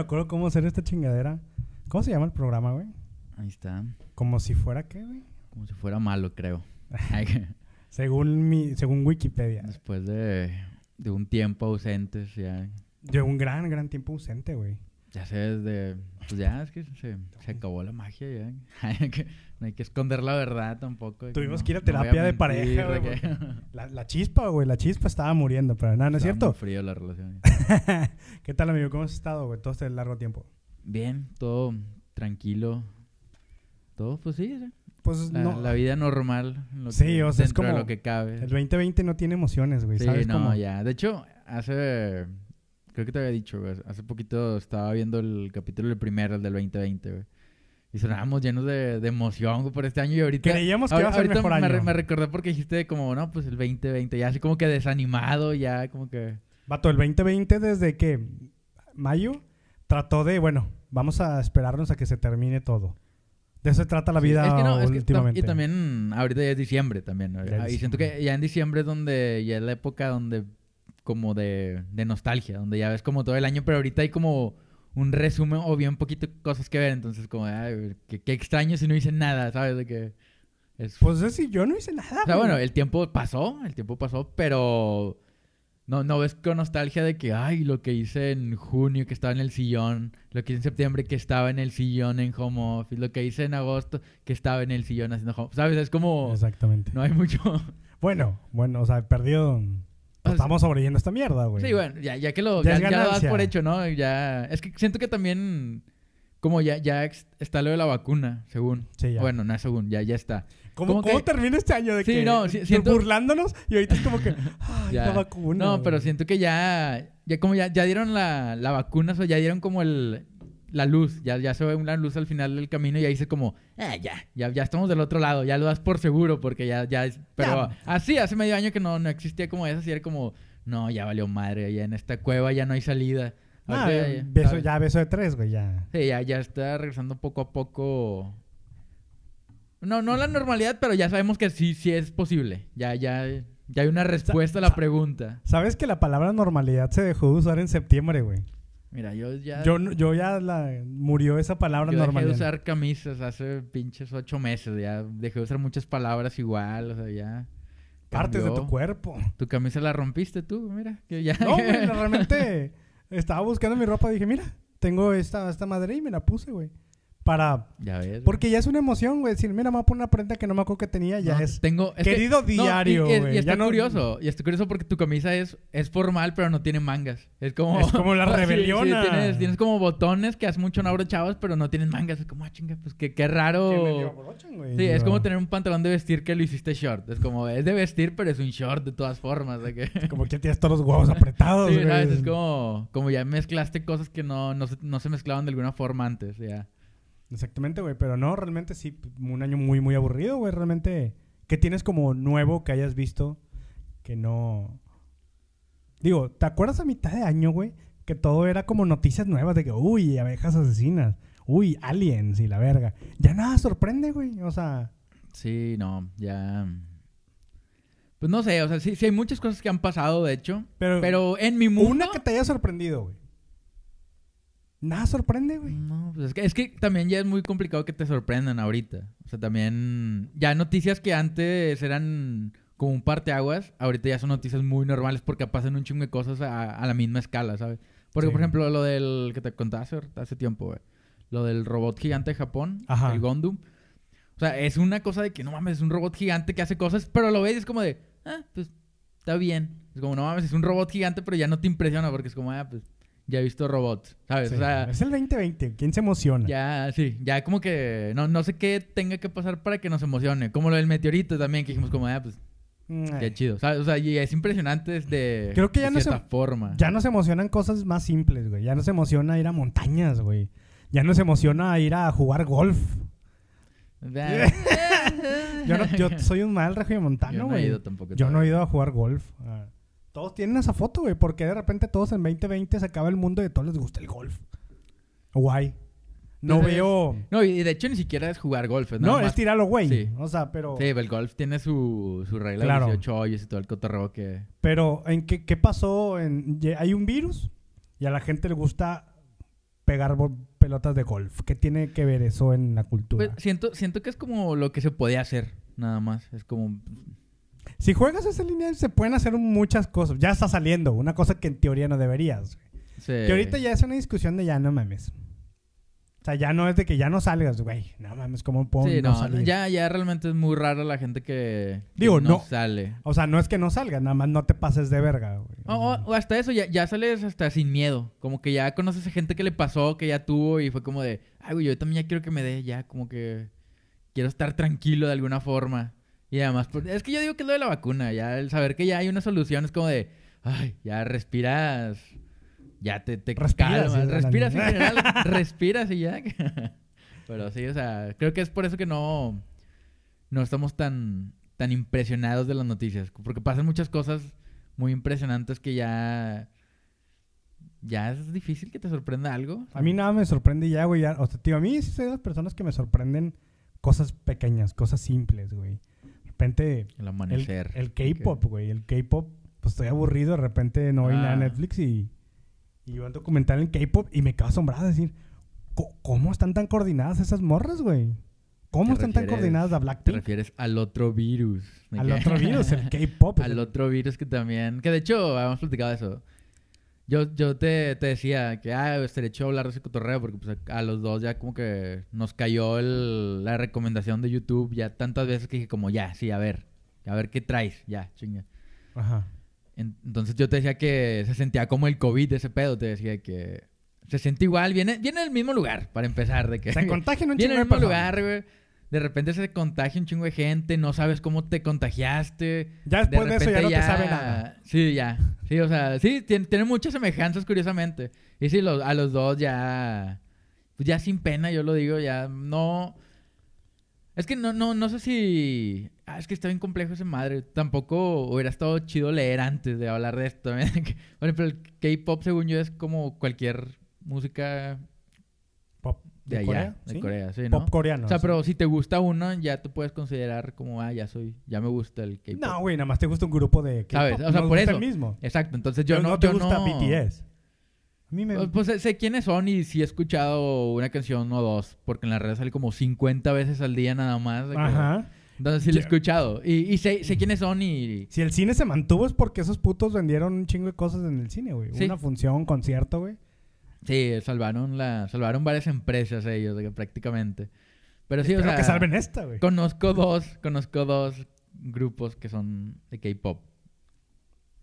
me acuerdo cómo hacer esta chingadera. ¿Cómo se llama el programa, güey? Ahí está. Como si fuera qué, güey. Como si fuera malo, creo. según mi, según Wikipedia. Después de, de un tiempo ausentes, ya. De un gran, gran tiempo ausente, güey. Ya sé, desde. Pues ya es que se, se acabó la magia, ya. no hay que esconder la verdad tampoco. Tuvimos que ir a terapia de pareja, güey. La, la, chispa, güey. La chispa estaba muriendo, pero nada, no es cierto. Muy frío la relación. ¿Qué tal, amigo? ¿Cómo has estado, güey, todo este largo tiempo? Bien, todo tranquilo. Todo, pues sí, Pues la, no. la vida normal. Lo Sí, que, o sea, es como lo que cabe. El 2020 no tiene emociones, güey. Sí, ¿Sabes no, cómo? ya. De hecho, hace. Creo que te había dicho, güey. Hace poquito estaba viendo el capítulo del primero, el del 2020, güey. Y sonábamos llenos de, de emoción güey, por este año y ahorita... Creíamos que iba a ser mejor me, año. re- me recordé porque dijiste como, no, pues el 2020, ya así como que desanimado, ya como que... Vato, el 2020 desde que mayo trató de, bueno, vamos a esperarnos a que se termine todo. De eso se trata la Sí, vida es que no, es que últimamente. y también ahorita ya es diciembre también, ¿no? Ya Y siento que ya en diciembre es donde ya es la época donde como de, de nostalgia, donde ya ves como todo el año, pero ahorita hay como un resumen o bien poquito cosas que ver, entonces como, ay, qué, qué extraño si no hice nada, ¿sabes? De que es... Pues es si yo no hice nada. o sea, bueno, el tiempo pasó, el tiempo pasó, pero no, no ves con nostalgia de que, ay, lo que hice en junio que estaba en el sillón, lo que hice en septiembre que estaba en el sillón en home office, lo que hice en agosto que estaba en el sillón haciendo home ¿sabes? Es como, Exactamente. no hay mucho... Bueno, bueno, o sea, perdido. Sea, estamos sobreviviendo esta mierda, güey. Sí, bueno, ya, ya que lo, Ya ya, lo das por hecho, ¿no? Ya, es que siento que también, como ya, ya está lo de la vacuna, según. Sí, ya. Bueno, no es según, ya, ya está. ¿Cómo, cómo que- termina este año de Sí, que no, siento- burlándonos y ahorita es como que ay, la vacuna. No, güey. pero siento que ya, ya como ya, ya dieron la, la vacuna, o sea, ya dieron como el, la luz, ya, ya se ve una luz al final del camino y ahí dice como, ah, ya, ya, ya estamos del otro lado, ya lo das por seguro porque ya, ya, es- pero Ya. así, hace medio año que no, no existía como eso, así era como, no, ya valió madre, ya en esta cueva ya no hay salida. Ah, ya- beso, ¿sabes? ya beso de tres, güey, ya. Sí, ya, ya está regresando poco a poco. No, no la normalidad, pero ya sabemos que sí, sí es posible. Ya, ya, ya hay una respuesta a la pregunta. ¿Sabes que la palabra normalidad se dejó de usar en septiembre, güey? Mira, yo ya. Yo, yo ya la murió esa palabra yo dejé de usar camisas hace pinches ocho meses. Ya dejé de usar muchas palabras igual. O sea, ya. Partes de tu cuerpo. Tu camisa la rompiste tú, mira. Que ya. No, güey, realmente estaba buscando mi ropa dije, mira, tengo esta, esta madre y me la puse, güey. Para... ya ves. Porque ya es una emoción, güey. Decir, mira, me voy a poner una prenda que no me acuerdo que tenía. Ya No, es... Tengo, es que- Querido no, diario, y- y, está ya no- curioso. Y está curioso porque tu camisa es, es formal, pero no tiene mangas. Es como... Es como la Sí, sí, tienes, tienes como botones que hace mucho no abrochabas, pero no tienen mangas. Es como, ah, chinga, pues qué, qué raro. que me dio abrochan, güey. Sí, es como tener un pantalón de vestir que lo hiciste short. Es como, es de vestir, pero es un short de todas formas. de que... Como que tienes todos los huevos apretados, Sí, güey. ¿sabes? Es como, como ya mezclaste cosas que no, no, se, no se mezclaban de alguna forma antes. Ya. Exactamente, güey. Pero no, realmente sí, un año muy, muy aburrido, güey. Realmente, ¿qué tienes como nuevo que hayas visto que no... Digo, ¿te acuerdas a mitad de año, güey? Que todo era como noticias nuevas de que, uy, abejas asesinas. Uy, aliens y la verga. Ya nada sorprende, güey. O sea, Sí, no, ya. Pues no sé, o sea, sí, sí hay muchas cosas que han pasado, de hecho. pero, Pero en mi mundo. una que te haya sorprendido, güey. Nada sorprende, güey. No, pues es que, es que también ya es muy complicado que te sorprendan ahorita. O sea, también. Ya noticias que antes eran como un parteaguas, ahorita ya son noticias muy normales porque pasan un chingo de cosas a, a la misma escala, ¿sabes? Porque, Sí. por ejemplo, lo del que te conté hace, hace tiempo, güey. Lo del robot gigante de Japón, Ajá. el Gondum. O sea, es una cosa de que no mames, es un robot gigante que hace cosas, pero lo ves y es como de, ah, pues está bien. Es como, no mames, es un robot gigante, pero ya no te impresiona porque es como, ah, pues ya he visto robots, ¿sabes? Sí, O sea, es el 2020. ¿Quién se emociona? ya, sí, ya como que no, no sé qué tenga que pasar para que nos emocione. Como lo del meteorito también, que dijimos como, ah, pues Mm, qué chido. ¿sabes? O sea, y es impresionante desde Creo que ya de no se- forma. Ya nos emocionan cosas más simples, güey. Ya nos emociona ir a montañas, güey. Ya nos emociona ir a jugar golf. Yo, no- yo soy un mal Yo regiomontano, no he güey. ido tampoco. Yo no he ido a jugar golf. Ah. Todos tienen esa foto, güey. Porque de repente todos en 2020 se acaba el mundo y a todos les gusta el golf. Guay. No veo... No, y de hecho ni siquiera es jugar golf. No, nada es más- tirarlo, güey. Sí. O sea, pero... Sí, el golf tiene su, su regla Claro. de 18 hoyos y todo el cotorreo que... Pero, ¿en qué, qué pasó? En, hay un virus y a la gente le gusta pegar pelotas de golf. ¿Qué tiene que ver eso en la cultura? Pues, siento, siento que es como lo que se podía hacer, nada más. Es como... si juegas ese lineal, se pueden hacer muchas cosas. Ya está saliendo, una cosa que en teoría no deberías. güey. Que ahorita ya es una discusión de ya no mames. O sea, ya no es de que ya no salgas, güey. No mames, ¿cómo puedo Sí, no no, salir? ya, ya realmente es muy rara la gente que, que Digo, no, no. sale. O sea, no es que no salgas, nada más no te pases de verga, güey. O, o- o hasta eso, ya, ya sales hasta sin miedo. Como que ya conoces a gente que le pasó, que ya tuvo y fue como de, ay, güey, yo también ya quiero que me dé, ya como que quiero estar tranquilo de alguna forma. Y además, pues, es que yo digo que es lo de la vacuna, ya el saber que ya hay una solución es como de, ay, ya respiras, ya te, te Respiras, calmas, respiras en general, respiras y ya. Pero sí, o sea, creo que es por eso que no, no estamos tan, tan impresionados de las noticias. Porque pasan muchas cosas muy impresionantes que ya. Ya es difícil que te sorprenda algo. A mí nada me sorprende ya, güey. ya- O sea, tío, a mí sí soy de las personas que me sorprenden cosas pequeñas, cosas simples, güey. Repente, El amanecer. el K-pop, güey. El K-pop, pues estoy aburrido. De repente no hay nada en Ah. Netflix y, y veo un documental en K-pop y me quedo asombrado de decir, "Co- ¿cómo están tan coordinadas esas morras, güey? ¿Cómo ¿Te están tan coordinadas a Te Blackpink? refieres al otro virus. ¿De Al otro virus, el K-pop. al otro virus que también. Que de hecho, habíamos platicado de eso. Yo, yo te, te decía que, ah, estaría chido hablar de ese cotorreo porque pues, a, a los dos ya como que nos cayó el- la recomendación de YouTube ya tantas veces que dije como, ya, sí, a ver, a ver qué traes, ya, chinga. Ajá. En- Entonces yo te decía que se sentía como el COVID de ese pedo, te decía que se siente igual, viene, viene del mismo lugar, para empezar, de que Se contagian un viene del mismo lugar, güey. De repente se contagia un chingo de gente, no sabes cómo te contagiaste. Ya después de, eso ya no te sabe nada. Sí, ya. Sí, o sea, sí, tiene, tiene muchas semejanzas, curiosamente. Y sí, los- a los dos ya. Pues ya sin pena, yo lo digo, ya no. Es que no, no, no sé si. Ah, es que está bien complejo ese madre. Tampoco hubiera estado chido leer antes de hablar de esto. también. Por ejemplo, el K-pop, según yo, es como cualquier música Pop de, allá, Corea, de ¿sí? Corea, sí, ¿no? Pop coreano. O sea, sí. pero si te gusta uno, ya te puedes considerar como, ah, ya soy, ya me gusta el K-pop. No, güey, nada más te gusta un grupo de K-pop. ¿Sabes? O sea, Nos por gusta eso. el mismo. Exacto, entonces yo Yo no, no te yo gusta no- BTS. A mí me... Pues, pues, sé, quiénes son y sí he escuchado una canción o dos, porque en las redes sale como 50 veces al día nada más. que- Ajá. Entonces sí lo he escuchado. Y, y sé, sé quiénes son y... Si el cine se mantuvo es porque esos putos vendieron un chingo de cosas en el cine, güey. Sí. Una función, un concierto, güey. Sí, salvaron, la, salvaron varias empresas ellos, de que prácticamente. Pero sí, o sea... que salven esta, güey. Conozco dos, conozco dos grupos que son de K-pop.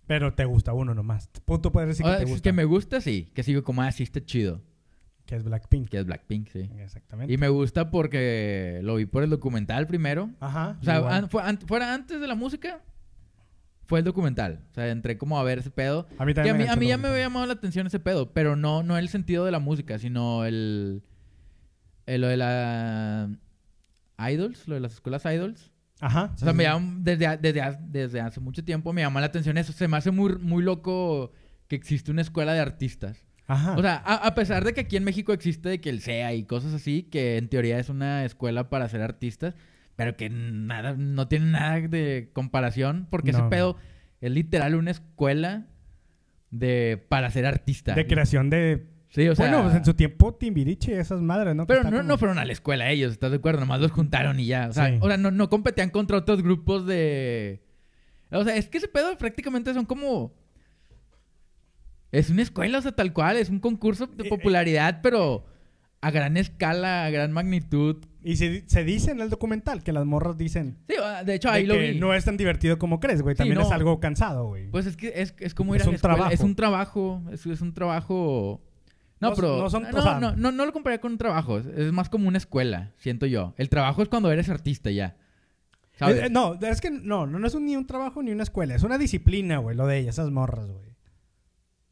Pero te gusta uno nomás. Tú puedes decir O que te es gusta. que me gusta, sí. Que sigo como, ah, sí está chido. Que es Blackpink. Que es Blackpink, sí. Exactamente. Y me gusta porque lo vi por el documental primero. Ajá. O sea, an- fuera antes de la música, fue el documental. O sea, entré como a ver ese pedo. a mí Que a también mí, me a mí ya me había llamado la atención ese pedo, pero no, no el sentido de la música, sino el, el- lo de la idols, lo de las escuelas idols. Ajá. O sea, me llama, desde, desde, desde hace mucho tiempo me llama la atención eso. Se me hace muy, muy loco que existe una escuela de artistas. Ajá. O sea, a, a pesar de que aquí en México existe de que el SEA y cosas así, que en teoría es una escuela para ser artistas, pero que nada, no tiene nada de comparación, porque ese pedo es literal una escuela de para ser artista. de creación de... Sí, o sea. bueno, pues en su tiempo Timbiriche y esas madres, ¿no? Pero no, como- no fueron a la escuela ellos, ¿estás de acuerdo? Nomás los juntaron y ya. O sea, Sí. o sea, no, no competían contra otros grupos de. O sea, es que ese pedo prácticamente son como. Es una escuela, o sea, tal cual, es un concurso de Eh, eh. popularidad, pero a gran escala, a gran magnitud. Y se, se dice en el documental que las morras dicen Sí, ah, de hecho de ahí lo que vi. no es tan divertido como crees, güey. Sí, También no. es algo cansado, güey. Pues es que es, es como ir Es a la un escuela. trabajo. Es un trabajo, es, es un trabajo... No, No- pero... no son- no, o sea- no, no, no lo compararía con un trabajo. Es, más como una escuela, siento yo. El trabajo es cuando eres artista ya. ¿Sabes? Eh, eh, no, es que no, no, no es un- ni un trabajo ni una escuela. Es una disciplina, güey, lo de ellas, esas morras, güey.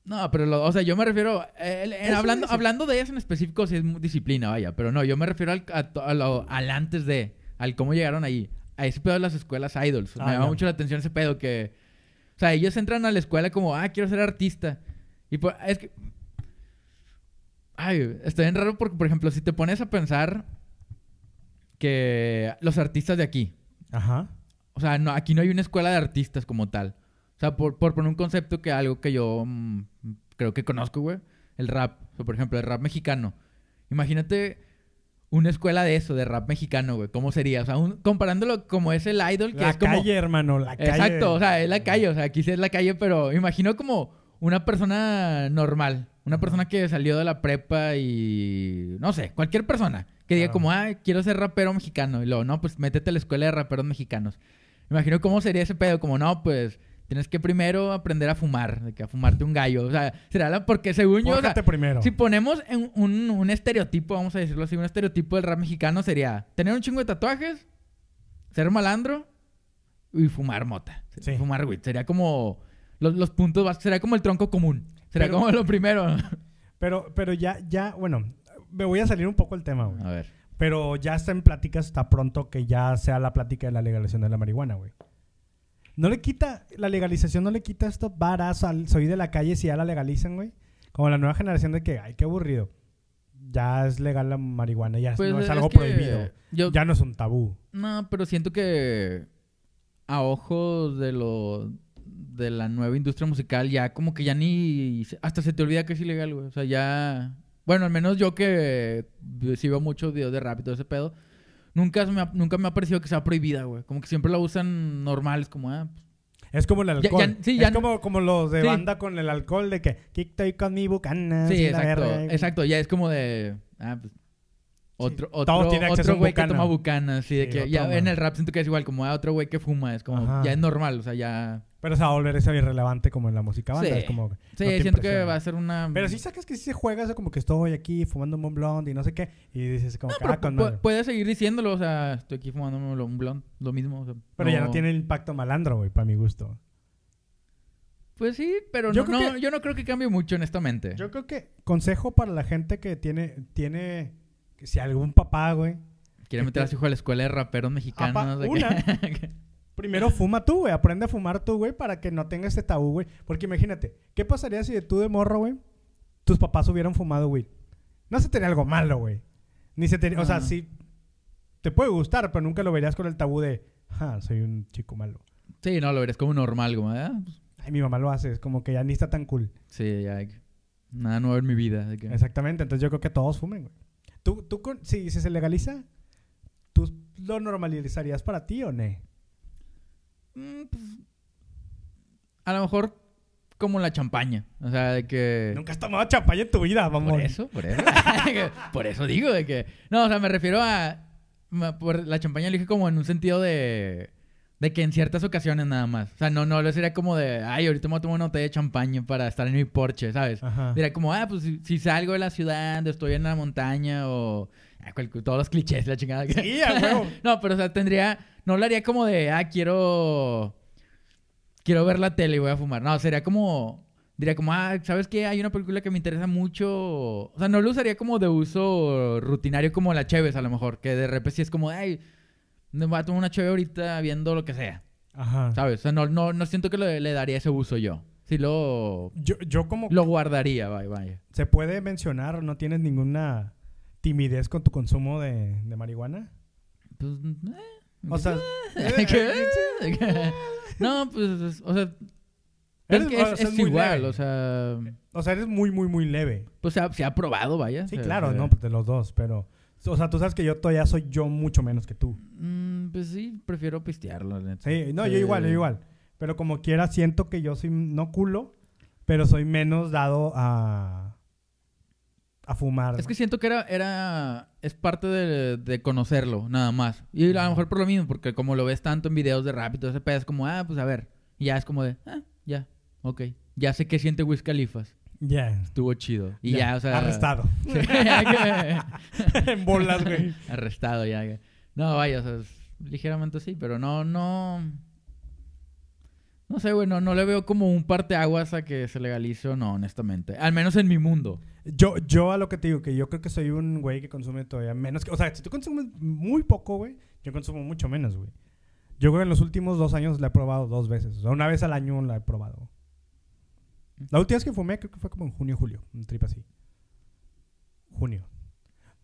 No, pero, lo- o sea, yo me refiero... el- hablando, hablando de ellas en específico, sí es disciplina, vaya. Pero no, yo me refiero al, a to- a lo- al antes de... Al cómo llegaron ahí. A ese pedo de las escuelas idols. Ah, me llama mucho la atención ese pedo que... O sea, ellos entran a la escuela como, ah, quiero ser artista. Y por- es que... Ay, está bien raro porque, por ejemplo, si te pones a pensar que los artistas de aquí, Ajá. o sea, no, aquí no hay una escuela de artistas como tal. O sea, por, por poner un concepto que algo que yo mm, creo que conozco, güey, el rap. O sea, por ejemplo, el rap mexicano. Imagínate una escuela de eso, de rap mexicano, güey. ¿Cómo sería? O sea, un- comparándolo como es el idol, que La es como... calle, hermano, la calle. Exacto, o sea, es la calle, o sea, aquí sí es la calle, pero imagino como una persona normal, una persona que salió de la prepa y no sé, cualquier persona que diga Claro. como, ah, quiero ser rapero mexicano y luego, no, pues métete a la escuela de raperos mexicanos. Imagino cómo sería ese pedo, como, no, pues tienes que primero aprender a fumar, de que a fumarte un gallo, o sea, será la, porque según yo, o sea, primero. si ponemos en un, un estereotipo, vamos a decirlo así, un estereotipo del rap mexicano sería tener un chingo de tatuajes, ser malandro y fumar mota. Sí. Fumar weed. Sería como los, los puntos básicos, sería como el tronco común. Sería Pero- como lo primero. Pero, pero ya, ya, bueno, me voy a salir un poco el tema, güey. A ver. Pero ya está en pláticas, está pronto que ya sea la plática de la legalización de la marihuana, güey. No le quita, la legalización no le quita esto varas al soy de la calle si ya la legalizan, güey. Como la nueva generación de que, ay, qué aburrido. Ya es legal la marihuana, ya es- Pues no es, es algo prohibido. Yo, Ya no es un tabú. No, pero siento que a ojos de lo de la nueva industria musical ya como que ya ni hasta se te olvida que es ilegal, güey. O sea, ya bueno, al menos yo que sí veo muchos videos de rap y todo ese pedo, nunca me ha, nunca me ha parecido que sea prohibida, güey. Como que siempre la usan normales como ah, pues, Es como el alcohol. ya- sí, es ya- como, como los de Sí. banda con el alcohol de que, "Aquí estoy con mi bucana. Sí, exacto. verga". Exacto, ya es como de. Ah, pues. Otro, Todos otro, otro güey que toma bucana, así de Sí, que ya toma. en el rap siento que es igual, como ah, otro güey que fuma, es como, Ajá. ya es normal, o sea, ya. Pero se va a volver eso irrelevante como en la música banda. Sí. Es como, Sí, no te siento que va a ser una. Pero sí sacas que sí se juega eso como que estoy aquí fumando un blonde y no sé qué. Y dices como No, ah, con pu- puedes seguir diciéndolo, o sea, estoy aquí fumándome un blond, lo mismo. o sea, Pero ya no tiene el impacto malandro, güey, para mi gusto. Pues sí, pero Yo no, creo no- que- yo no creo que cambie mucho, honestamente. Yo creo que consejo para la gente que tiene, tiene, si algún papá, güey, Quiere meter a su hijo a la escuela de raperos mexicanos. Apa- una. primero fuma tú, güey, aprende a fumar tú, güey, para que no tenga este tabú, güey. Porque imagínate, ¿qué pasaría si de tú de morro, güey, tus papás hubieran fumado, güey? No se tenía algo malo, güey. Ni se tenía, o sea, sí, te puede gustar, pero nunca lo verías con el tabú de, ah, soy un chico malo. sí, no, lo verías como normal, como, pues, Ay, mi mamá lo hace, es como que ya ni está tan cool. sí, ya. Nada nuevo en mi vida. que- Exactamente, entonces yo creo que todos fumen, güey. ¿Tú, tú con- si, si se legaliza, ¿tú lo normalizarías para ti o no? Mm, pues, a lo mejor como la champaña. O sea, de que... Nunca has tomado champaña en tu vida, vamos. Por eso, por eso. por eso digo de que... No, o sea, me refiero a... Por la champaña lo dije como en un sentido de... De que en ciertas ocasiones nada más. O sea, no, no, lo sería como de... Ay, ahorita me voy a tomar una botella de champaña para estar en mi porche, ¿sabes? Ajá. Diría como, ah, pues si, si salgo de la ciudad, estoy en la montaña o... ah, todos los clichés, la chingada. que- Sí, a huevo. no, pero o sea, tendría... No lo haría como de, ah, quiero... Quiero ver la tele y voy a fumar. No, sería como... Diría como, ah, ¿sabes qué? Hay una película que me interesa mucho. O sea, no lo usaría como de uso rutinario como la Cheves, a lo mejor. Que de repente sí es como, ay, me voy a tomar una Cheve ahorita viendo lo que sea. Ajá. ¿Sabes? O sea, no, no, no siento que le, le daría ese uso yo. Sí lo... Yo, yo como Lo guardaría, vaya, vaya. se puede mencionar, ¿no tienes ninguna timidez con tu consumo de, de marihuana? Pues, eh, O sea, ¿Qué? no, pues, es- o sea, Eres- es, que o sea, es igual, leve. o sea, o sea, eres muy, muy, muy leve. pues se ha, se ha probado, vaya. Sí, o sea, claro, no, pues de los dos, pero... O sea, tú sabes que yo todavía soy yo mucho menos que tú. mm, pues sí, prefiero pistearlo, neta. Sí, no, yo igual, yo igual. Pero como quiera, siento que yo soy, no culo, pero soy menos dado a... a fumar. Es que siento que era, era, es parte de, de conocerlo, nada más. Y a lo mejor por lo mismo, porque como lo ves tanto en videos de rap y todo ese pedo, es como, ah, pues a ver. Y ya es como de, ah, ya, ok. Ya sé qué siente Wiz Khalifas. Ya. Estuvo chido. Y ya, o sea... Arrestado. Sí, que- en bolas, güey. Arrestado ya. que- No, vaya, o sea, es- ligeramente sí, pero no, no. No sé, güey, no, le veo como un parteaguas a que se legalice o no, honestamente. Al menos en mi mundo. Yo, yo a lo que te digo, que yo creo que soy un güey que consume todavía menos que... O sea, si tú consumes muy poco, güey, yo consumo mucho menos, güey. Yo creo que en los últimos dos años la he probado dos veces. O sea, una vez al año la he probado. La última vez que fumé creo que fue como en junio, julio. Un trip así. Junio.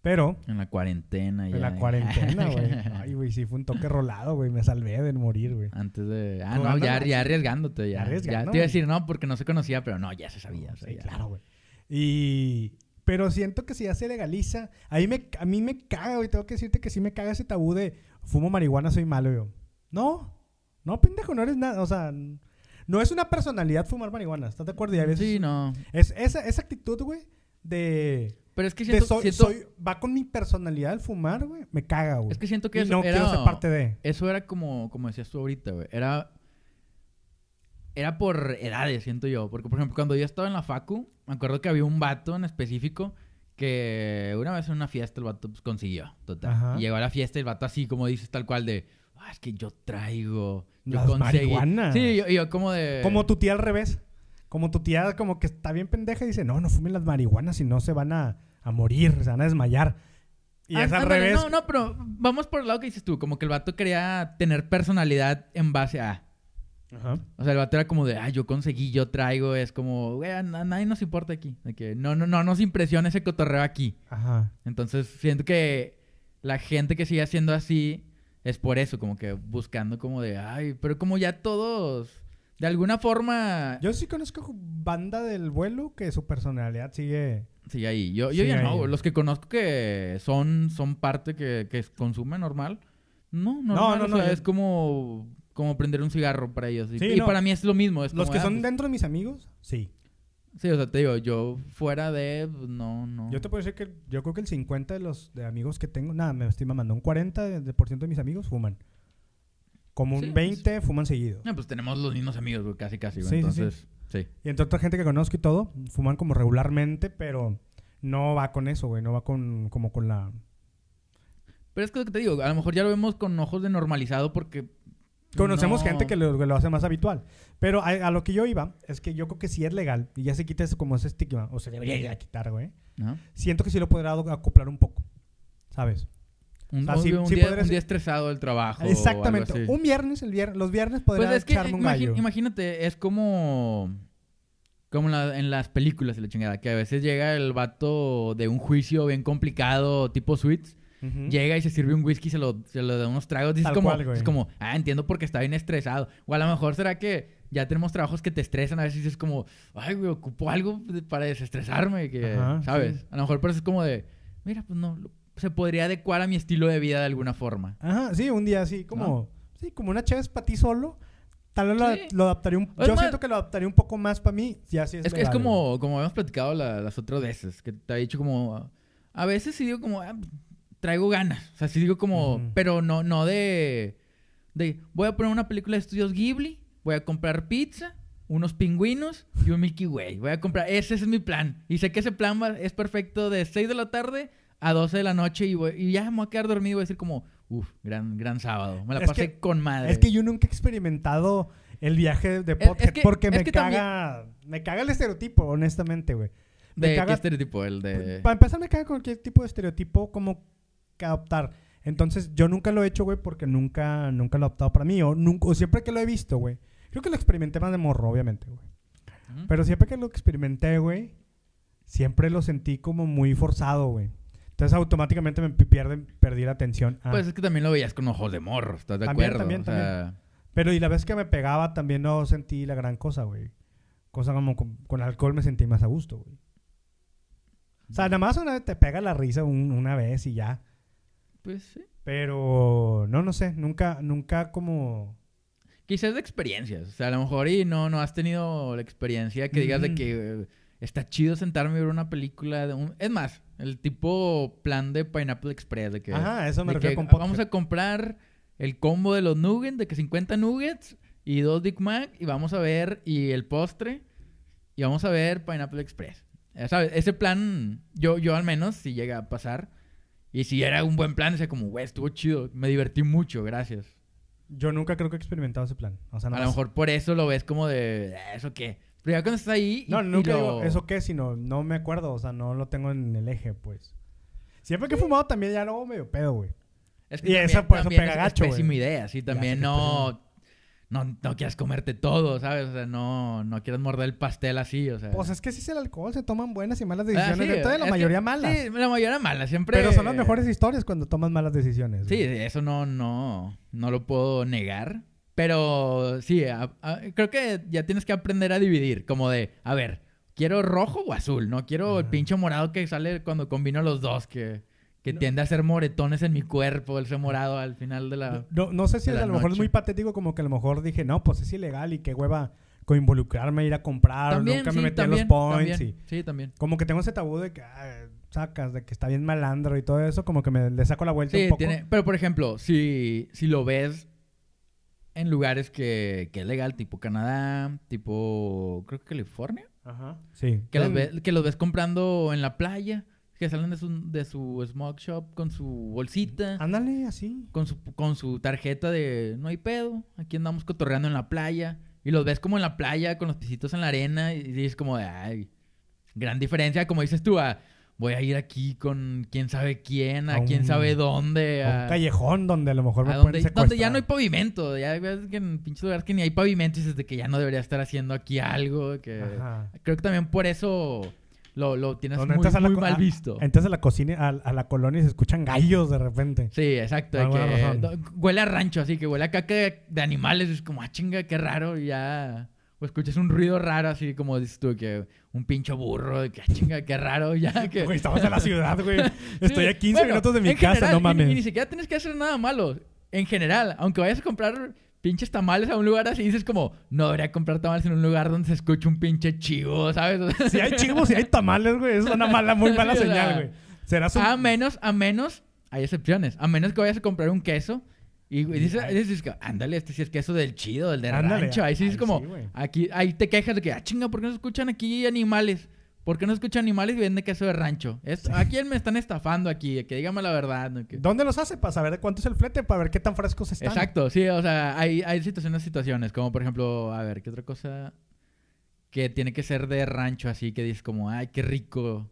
Pero En la cuarentena ya. en la cuarentena, güey. Ay, güey, sí fue un toque rolado, güey. Me salvé de morir, güey. Antes de. Ah, no, ya, ya arriesgándote, ya. Arriesgando, Ya Te iba a decir no, porque no se conocía, pero no, ya se sabía. Sí, ya. claro, güey. Y... Pero siento que si ya se legaliza... A mí me, a mí me caga, güey. Tengo que decirte que sí me caga ese tabú de... Fumo marihuana, soy malo, yo. No. No, pendejo, no eres nada. O sea... No es una personalidad fumar marihuana. ¿Estás de acuerdo? Y a veces... Sí, no. Es esa, esa actitud, güey, de... Pero es que siento, soy- siento- soy- va con mi personalidad el fumar, güey. Me caga, güey. es que siento que Y eso no era, quiero ser parte de... eso era como, como decías tú ahorita, güey. Era, era por edades, siento yo. Porque, por ejemplo, cuando yo estaba en la facu, me acuerdo que había un vato en específico que una vez en una fiesta el vato pues, consiguió, total. Ajá. Y llegó a la fiesta y el vato así, como dices, tal cual de... "Ah, es que yo traigo... Yo Las conseguí". marihuanas. Sí, yo, yo como de... Como tu tía al revés. Como tu tía como que está bien pendeja y dice, no, no fumen las marihuanas si no se van a, a morir, se van a desmayar. Y Ah, es al ándale, revés. No, no, pero vamos por el lado que dices tú. Como que el vato quería tener personalidad en base a... Ajá. O sea, el vato era como de, ah, yo conseguí, yo traigo. Es como, güey, a, nadie nos importa aquí. De que no, no, no nos impresiona ese cotorreo aquí. Ajá. Entonces, siento que la gente que sigue haciendo así es por eso, como que buscando como de, ay, pero como ya todos, de alguna forma, Yo sí conozco banda del vuelo que su personalidad sigue... sí, ahí. Yo, yo ya no, los que conozco que son, son parte que, que consumen normal, no, normal, no, o no, sea, yo- es como, como prender un cigarro para ellos. Y, Sí, y no. para mí es lo mismo. Es Los como, que ah, son pues, dentro de mis amigos, sí. Sí, o sea, te digo, yo fuera de, no, no. Yo te puedo decir que yo creo que el 50 de los de amigos que tengo, nada, me estoy mamando, un 40 de, de por ciento de mis amigos fuman. Como un Sí, 20 fuman seguido. Ah, pues tenemos los mismos amigos, güey, casi, casi, güey. Sí, sí, sí. Entonces, sí. Y entre otra gente que conozco y todo, fuman como regularmente, pero no va con eso, güey, no va con como con la Pero es que lo que te digo, a lo mejor ya lo vemos con ojos de normalizado porque... Conocemos no- gente que lo, lo hace más habitual. Pero a, a lo que yo iba es que yo creo que si es legal y ya se quita ese, como ese estigma, o se debería ya quitar, güey. Ajá. Siento que sí lo podrá acoplar un poco, ¿sabes? Un, O sea, sí- un sí día, podría un ser- día estresado del trabajo. Exactamente. Un viernes, el viernes, los viernes podrá Pues es que un gallo. imagínate, es como... Como en, la- en las películas de la chingada, que a veces llega el vato de un juicio bien complicado, tipo Suits, Ujú. llega y se sirve un whisky, se lo, se lo da unos tragos, dices como, cual, es como, ah, entiendo porque está bien estresado. O a lo mejor será que ya tenemos trabajos que te estresan, a veces es como, ay, güey, ocupo algo para desestresarme, que, Ajá, ¿sabes? sí. A lo mejor por eso es como de, mira, pues no, se podría adecuar a mi estilo de vida de alguna forma. Ajá, sí, un día así, como, sí, como una chévere para ti solo. Tal vez lo- Sí. lo, adaptaría un Es Yo más- siento que lo adaptaría un poco más para mí, ya sí es Es que es como, como habíamos platicado la- las otras veces, que te había dicho como, a veces sí digo como, ah, traigo ganas. O sea, sí digo como, pero no, no de, de, voy a poner una película de estudios Ghibli, voy a comprar pizza, unos pingüinos y un Milky Way. Voy a comprar, ese es mi plan. Y sé que ese plan va- es perfecto de 6 de la tarde a 12 de la noche y, voy- y ya me voy a quedar dormido y voy a decir como, uff, gran, gran sábado. Me la Es pasé que- con madre. Es que yo nunca he experimentado el viaje de Es- es podcast que- porque me caga... Me caga el estereotipo, honestamente, güey. me ¿De caga- qué estereotipo? El de... Para empezar, me caga cualquier tipo de estereotipo como que adoptar. Entonces, yo nunca lo he hecho, güey, porque nunca, nunca lo he adoptado para mí. O, nunca, o siempre que lo he visto, güey. Creo que lo experimenté más de morro, obviamente, güey. Pero siempre que lo experimenté, güey, siempre lo sentí como muy forzado, güey. Entonces, automáticamente me pi- pierde, perdí la atención. Ah. Pues es que también lo veías con ojos de morro, ¿estás de También, acuerdo? también, O sea, Pero y la vez que me pegaba también no sentí la gran cosa, güey. Cosa como con, con alcohol me sentí más a gusto, güey. O sea, nada más una vez te pega la risa un- una vez y ya. Pues sí. Pero no, no sé, nunca, nunca como... Quizás de experiencias. O sea, a lo mejor y no, no has tenido la experiencia que digas de que eh, está chido sentarme y ver una película de un... Es más, el tipo plan de Pineapple Express de que... Ajá, eso me refiero con vamos podcast. a comprar el combo de los nuggets, de que 50 nuggets y dos Big Mac y vamos a ver y el postre y vamos a ver Pineapple Express. ¿Sabes? Ese plan, yo, yo al menos, si llega a pasar. Y si era un buen plan, decía como, güey, estuvo chido. Me divertí mucho, gracias. Yo nunca creo que he experimentado ese plan. O sea, A lo mejor por eso lo ves como de, "Ah, ¿eso qué? Pero ya cuando estás ahí... y- No, y nunca lo- digo eso qué, sino no me acuerdo. O sea, no lo tengo en el eje, pues. Siempre que he fumado también ya luego medio pedo, güey. Es y también- eso por eso pega es- gacho, Es pésima idea, sí. También que no, no... No quieras comerte todo, ¿sabes? O sea, no, no quieras morder el pastel así, o sea... Pues es que sí es el alcohol, se toman buenas y malas Ah, decisiones. sí, de toda la que- mayoría malas. Sí, la mayoría mala, siempre... Pero son las mejores historias cuando tomas malas decisiones. Sí, güey. eso no, no, no lo puedo negar. Pero sí, a- a- creo que ya tienes que aprender a dividir. Como de, a ver, quiero rojo o azul, no quiero el Ajá. pinche morado que sale cuando combino los dos, que, que No. tiende a hacer moretones en mi cuerpo, ese morado al final de la... No, no sé si a lo mejor es noche. muy patético, como que a lo mejor dije, no, pues es ilegal y qué hueva con involucrarme, ir a comprar, También, nunca sí, me metí también, los points. también. Y Sí, también. como que tengo ese tabú de que ah, sacas, de que está bien malandro y todo eso, como que me le saco la vuelta Sí, un poco. tiene... Pero, por ejemplo, si, si lo ves en lugares que, que es legal, tipo Canadá, tipo, creo que California, Ajá. Sí. que los, ves, que los ves comprando en la playa, que salen de su, de su smoke shop con su bolsita. Ándale, así. con su, con su tarjeta de no hay pedo, aquí andamos cotorreando en la playa. Y los ves como en la playa con los pisitos en la arena y dices como de, ay, gran diferencia, como dices tú, a, voy a ir aquí con quién sabe quién, a, A quién sabe dónde, A a, un callejón donde a lo mejor me pueden secuestrar. donde ya no hay pavimento. Ya ves que en pinches lugares que ni hay pavimento y dices de que ya no debería estar haciendo aquí algo. Que... Ajá. Creo que también por eso lo, lo tienes muy, muy mal visto. Entras a la cocina, a, a la colonia y se escuchan gallos de repente. Sí, exacto. que huele a rancho, así que huele a caca de, de animales. Es como, ah, chinga, qué raro. Y ya. O escuchas un ruido raro, así como dices tú, que un pinche burro. De que, ah, chinga, qué raro. Ya que. Güey, estamos en la ciudad, güey. Estoy Sí, a 15 bueno, minutos de mi casa, general, no y- mames. Y, ni siquiera tienes que hacer nada malo. En general, aunque vayas a comprar pinches tamales a un lugar así, dices como, no debería comprar tamales en un lugar donde se escucha un pinche chivo, ¿sabes? Si hay chivos, si hay tamales, güey, es una mala, muy mala Sí, señal, güey. Serás un... A menos, a menos, hay excepciones. A menos que vayas a comprar un queso y, y dices, dices que, ándale, este sí es queso del chido, del de Ándale, rancho. Ahí sí es como, sí, güey. aquí, ahí te quejas de que, ah, chinga, ¿por qué no escuchan aquí animales? ¿Por qué no escuchan animales y venden queso de rancho? Es- ¿A quién me están estafando aquí? Que dígame la verdad. ¿no? Que- ¿Dónde los hace? Para saber cuánto es el flete, para ver qué tan frescos están. Exacto, sí, o sea, hay, hay situaciones, situaciones, como por ejemplo, a ver, ¿qué otra cosa que tiene que ser de rancho así que dices como, ay, qué rico?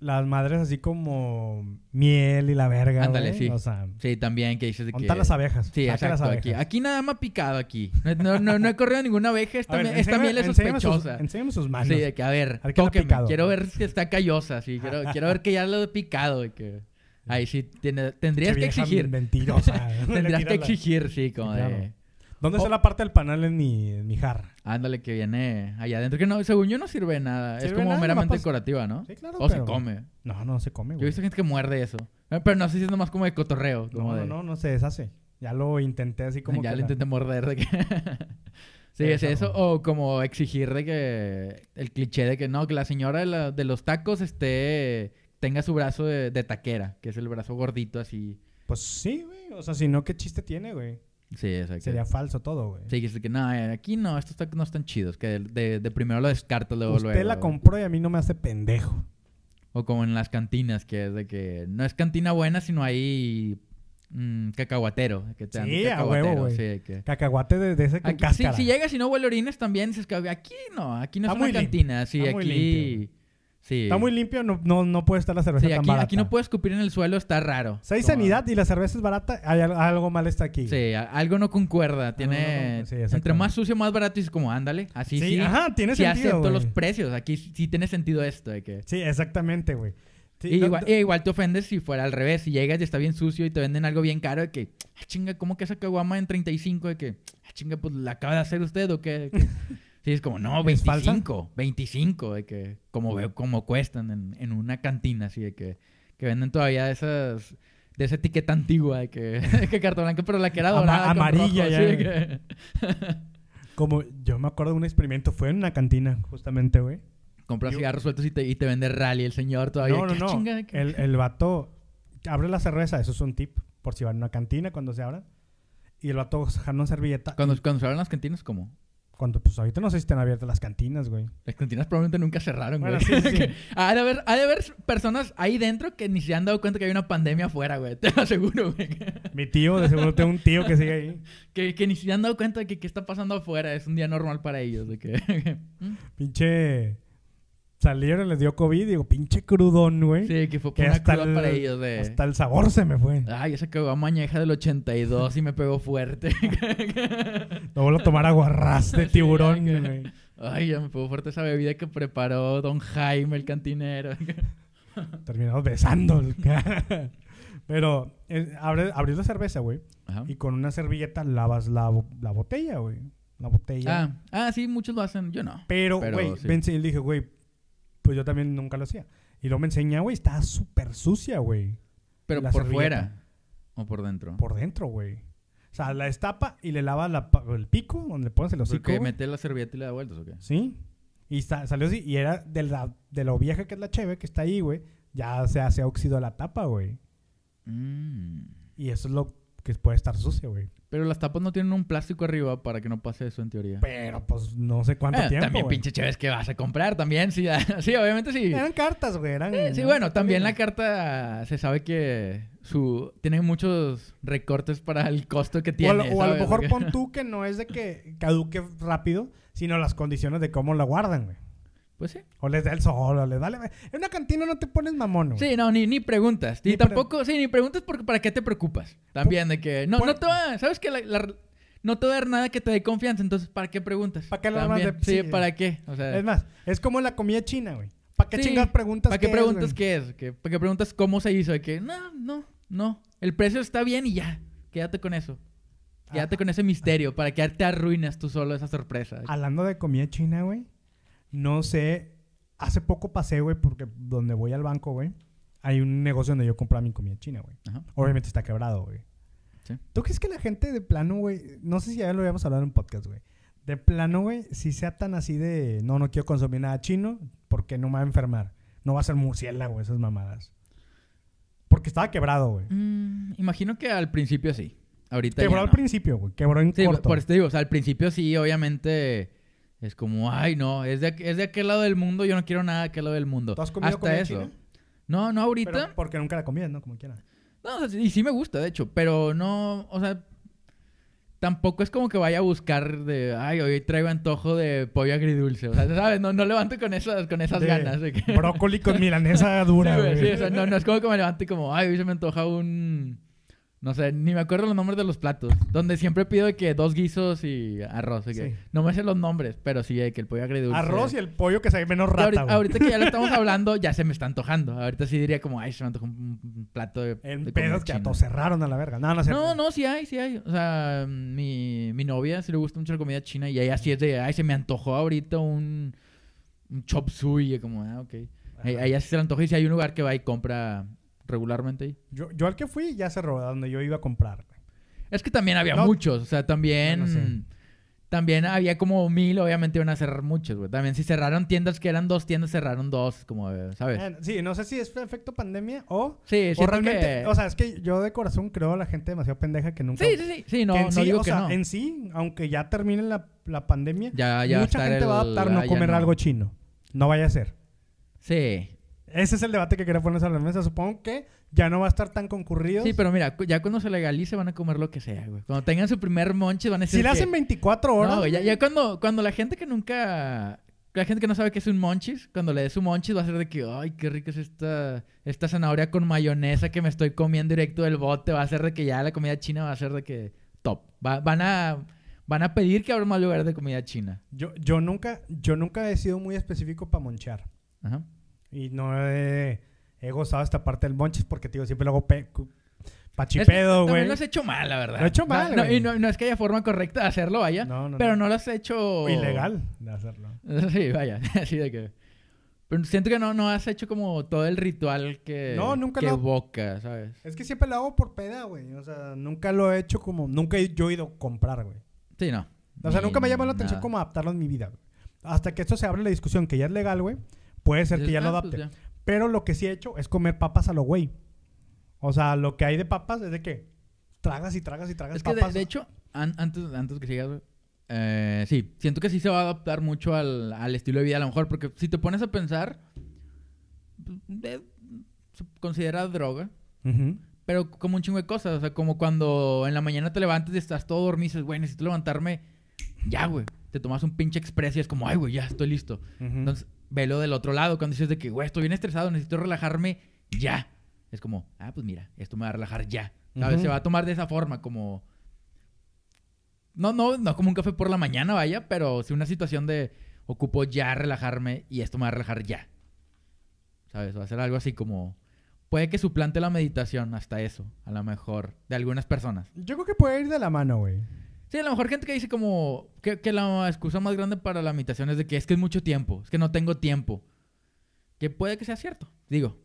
Las madres así como miel y la verga, Ándale, sí. O sea, Sí, también que dices de ¿dónde que... las abejas? Sí, Saca las exacto. Aquí, abejas. aquí nada más picado aquí. No, no, he corrido ninguna abeja. Esta, ver, miel- esta enséñame- miel es sus- sospechosa. Enséñame sus manos. Sí, de que a ver, A ver tóqueme. Quiero ver si está callosa. Sí, quiero, quiero ver que ya lo he picado. que... Ahí sí, tiene- tendrías que exigir. Mentirosa. Tendrías que exigir, sí, como Claro. de... ¿Dónde Oh. está la parte del panal en mi, en mi jarra? Ándale, que viene allá adentro. Que no, según yo no sirve de nada. es como nada, meramente decorativa, ¿no? Sí, claro, O pero- se come. No, no se come, Yo he güey. visto gente que muerde eso. Eh, Pero no sé si es nomás como de cotorreo. Como No, de... no, no, no se deshace. Ya lo intenté así como ya que lo la- intenté morder de que... sí, es eso. eso. O como exigir de que... El cliché de que no, que la señora de, la- de los tacos esté... Tenga su brazo de, de taquera, que es el brazo gordito así. Pues sí, güey. O sea, si no, ¿qué chiste tiene, güey? Sí, exacto. Sería falso todo, güey. Sí, que es que no, eh, aquí no, estos no están chidos. Que de, de- de primero lo descartas luego, Usted luego. la compró y a mí no me hace pendejo. O como en las cantinas, que es de que no es cantina buena, sino hay mm, cacahuatero. Que te dan Sí, a huevo, güey. sí, de que- Cacahuate de, de ese con Aquí, si, cáscara. si llegas y no huele orines también, dices que aquí no, aquí no Está es una limpio, cantina. Sí, está aquí. Sí. Está muy limpio, no, no, no puede estar la cerveza Sí, tan aquí, barata. aquí no puedes escupir en el suelo, está raro. Si hay Como- sanidad y la cerveza es barata, hay al- algo mal está aquí. Sí, algo no concuerda. Tiene. no, no, sí, entre más sucio, más barato. Y es como, ándale. Así sí. Ajá, tiene sí sentido, acepto los precios. Aquí sí tiene sentido esto. De que... Sí, exactamente, güey. Sí, y no- igual, e igual te ofendes si fuera al revés. Si llegas y está bien sucio y te venden algo bien caro, de que, ah, chinga, ¿cómo que esa caguama en 35? De que, ah, chinga, pues la acaba de hacer usted o qué. De sí, es como, no, ¿Es falsa? 25. 25, de que, como veo, como cuestan en, en una cantina, así de que, que venden todavía esas. De esa etiqueta antigua de que, que carta blanca, pero la que era dorada. amarilla rojo, ya. así de que- Como yo me acuerdo de un experimento, fue en una cantina, justamente, güey. Compras Yo- cigarros sueltos y te, y te vende rally el señor todavía. No, no, no. chinga, de que- El, el vato abre la cerveza, eso es un tip, por si van a una cantina cuando se abran. Y el vato jala una servilleta. Cuando, y cuando se abren las cantinas, ¿cómo? Cuando, pues ahorita no sé si están abiertas las cantinas, güey. Las cantinas probablemente nunca cerraron, güey. Bueno, sí, sí, sí. ha, de haber, ha de haber personas ahí dentro que ni se han dado cuenta que hay una pandemia afuera, güey. Te lo aseguro, güey. Mi tío, de seguro tengo un tío que sigue ahí. Que, que ni se han dado cuenta de que qué está pasando afuera. Es un día normal para ellos. De que... ¿Mm? Pinche. Salieron, les dio COVID, digo, pinche crudón, güey. sí, que fue que una hasta el, para ellos de... hasta el sabor se me fue. Ay, esa cagó mañeja del 82 y me pegó fuerte. No vuelvo a tomar aguarrás de Sí, tiburón, que- güey. Ay, ya me pegó fuerte esa bebida que preparó Don Jaime, el cantinero. Terminamos besando. Pero eh, abre- abres la cerveza, güey. Y con una servilleta lavas la, bo- la botella, güey. una botella. Ah, ah, sí, muchos lo hacen. Yo no. pero, güey, sí. enseñó y le dije, güey, pues yo también nunca lo hacía. Y luego me enseña, güey, está súper sucia, güey. Pero la por servilleta. fuera. O por dentro. Por dentro, güey. O sea, la destapa y le lava la el pico, donde le pones el hocico. Porque mete la servilleta y le da vueltas, ¿o qué? Sí. Y sa- salió así. Y era de, la, de lo vieja que es la cheve que está ahí, güey. Ya se hace óxido a la tapa, güey. Mm. Y eso es lo que puede estar sucio, güey. Pero las tapas no tienen un plástico arriba para que no pase eso en teoría. Pero pues no sé cuánto Eh, tiempo. también güey. pinche chéves que vas a comprar también. Sí, sí obviamente sí. Eran cartas, güey. Eran, Eh, sí, eran bueno, también la carta se sabe que su tiene muchos recortes para el costo que O a, tiene. o a lo mejor Porque- pon tú que no es de que caduque rápido, sino las condiciones de cómo la guardan, güey. Pues sí. O les da el sol, o les da... En una cantina no te pones mamón, güey. Sí, no, ni, ni preguntas. Ni, Ni pre- tampoco, sí, ni preguntas porque para qué te preocupas. También de que no, no te va, sabes que la, la- no te va a dar nada que te dé confianza, entonces ¿para qué preguntas? ¿Para qué la armas de- Sí, sí. ¿para qué? O sea, Es más, es como la comida china, güey. ¿Para qué Sí, chingas preguntas ¿Para qué preguntas qué es? ¿Qué- ¿Para qué preguntas cómo se hizo? De que, no, no, no. El precio está bien y ya. Quédate con eso. Quédate con ese misterio para que te arruinas tú solo esa sorpresa. Hablando de comida china, güey. No sé. Hace poco pasé, güey, porque donde voy al banco, güey, hay un negocio donde yo compraba mi comida china, güey. Ajá. Obviamente está quebrado, güey. Sí. ¿Tú crees que la gente de plano, güey, no sé si ya lo habíamos hablado en un podcast, güey, de plano, güey, si sea tan así de, no, no quiero consumir nada chino porque no me va a enfermar. No va a ser murciélago, esas mamadas. Porque estaba quebrado, güey. Mm, imagino que al principio sí. Ahorita Quebró ya al no. principio, güey. Quebró en Sí, corto. por eso te digo, o sea, al principio sí, obviamente es como, ay, no, es de, es de aquel lado del mundo, yo no quiero nada de aquel lado del mundo. ¿Tú has comido Hasta comida eso. china? No, no ahorita. Pero porque nunca la comías, ¿no? Como quiera. No, o sea, y sí me gusta, de hecho, pero no, o sea, tampoco es como que vaya a buscar de, ay, hoy traigo antojo de pollo agridulce, o sea, ¿sabes? No, no levanto con esas, con esas De ganas. De que... Brócoli con milanesa dura, Sí, güey, sí, o sea, no, no es como que me levante como, ay, hoy se me antoja un... No sé, ni me acuerdo los nombres de los platos. Donde siempre pido de que dos guisos y arroz. Sí. No me sé los nombres, pero sí, de que el pollo agridulce. Arroz y el pollo que se ve menos rata, ahorita, que ya lo estamos hablando, ya se me está antojando. Ahorita sí diría como, ay, se me antojó un, plato de, En de pedos que todos cerraron a la verga. No, no sé. No, no, sí hay, sí hay. O sea, mi, mi novia sí le gusta mucho la comida china y ella sí es de, ay, se me antojó ahorita un, un chop suey. Y como, ah, ok. A ella sí se le antoja y si hay un lugar que va y compra regularmente ahí. Yo, yo al que fui ya cerró, donde yo iba a comprar. Es que también había No. muchos, o sea, también... No, no sé. También había como mil, obviamente iban a cerrar muchos, güey. También si cerraron tiendas que eran dos tiendas, cerraron dos, como, ¿sabes? Eh, sí, no sé si es efecto pandemia o, sí, o realmente. que- O sea, es que yo de corazón creo a la gente demasiado pendeja que nunca. Sí, sí, sí. Sí, no, no sí, digo o que sea, no. en sí, aunque ya termine la, la pandemia, Ya, ya mucha gente va a adaptar no comer no. algo chino. No vaya a ser. Sí. Ese es el debate que quería poner sobre la mesa. Supongo que ya no va a estar tan concurrido. Sí, pero mira, ya cuando se legalice van a comer lo que sea, güey. Cuando tengan su primer monche van a decir si le que- hacen 24 horas. No, güey, ya, ya cuando, cuando la gente que nunca... La gente que no sabe qué es un monchis, cuando le des su monchis va a ser de que, ay, qué rica es esta, esta zanahoria con mayonesa que me estoy comiendo directo del bote. Va a ser de que ya la comida china va a ser de que top. Va- van, a, van a pedir que abra más lugares de comida china. Yo, yo, nunca, yo nunca he sido muy específico para monchar. Ajá. Y no he, he gozado esta parte del monchis porque, tío, siempre lo hago pe- cu- Es que pachipedo, También güey. lo has hecho mal, la verdad. Lo he hecho mal, no, güey. y no, no es que haya forma correcta de hacerlo, vaya. No, no, pero no. no lo has hecho... Ilegal de hacerlo. Sí, vaya. Así de que... Pero siento que no, no has hecho como todo el ritual que, No, nunca que lo- evoca, ¿sabes? Es que siempre lo hago por peda, güey. O sea, nunca lo he hecho como... Nunca he yo he ido a comprar, güey. Sí, no. O sea, Ni nunca me llama la atención como adaptarlo en mi vida, güey. Hasta que esto se abre la discusión que ya es legal, güey. Puede ser que ya lo "Ah, adapte. pues ya". Pero lo que sí he hecho es comer papas a lo güey. O sea, lo que hay de papas es de que tragas y tragas y tragas Es que de, papas. de hecho, an- antes, antes que sigas, güey, eh, sí, siento que sí se va a adaptar mucho al, al estilo de vida a lo mejor, porque si te pones a pensar, eh, se considera droga, pero como un chingo de cosas, o sea, como cuando en la mañana te levantas y estás todo dormido y dices, güey, necesito levantarme, ya, güey, te tomas un pinche express y es como, ay, güey, ya estoy listo. Entonces, velo del otro lado, cuando dices de que, güey, estoy bien estresado, necesito relajarme ya. Es como, ah, pues mira, esto me va a relajar ya. ¿Sabes? Se va a tomar de esa forma, como... No, no, no como un café por la mañana, vaya, pero sí una situación de ocupo ya relajarme y esto me va a relajar ya. ¿Sabes? Va a ser algo así como... Puede que suplante la meditación hasta eso, a lo mejor, de algunas personas. Yo creo que puede ir de la mano, güey. Sí, a lo mejor gente que dice como que, que la excusa más grande para la meditación es de que es que es mucho tiempo, es que no tengo tiempo. Que puede que sea cierto. Digo,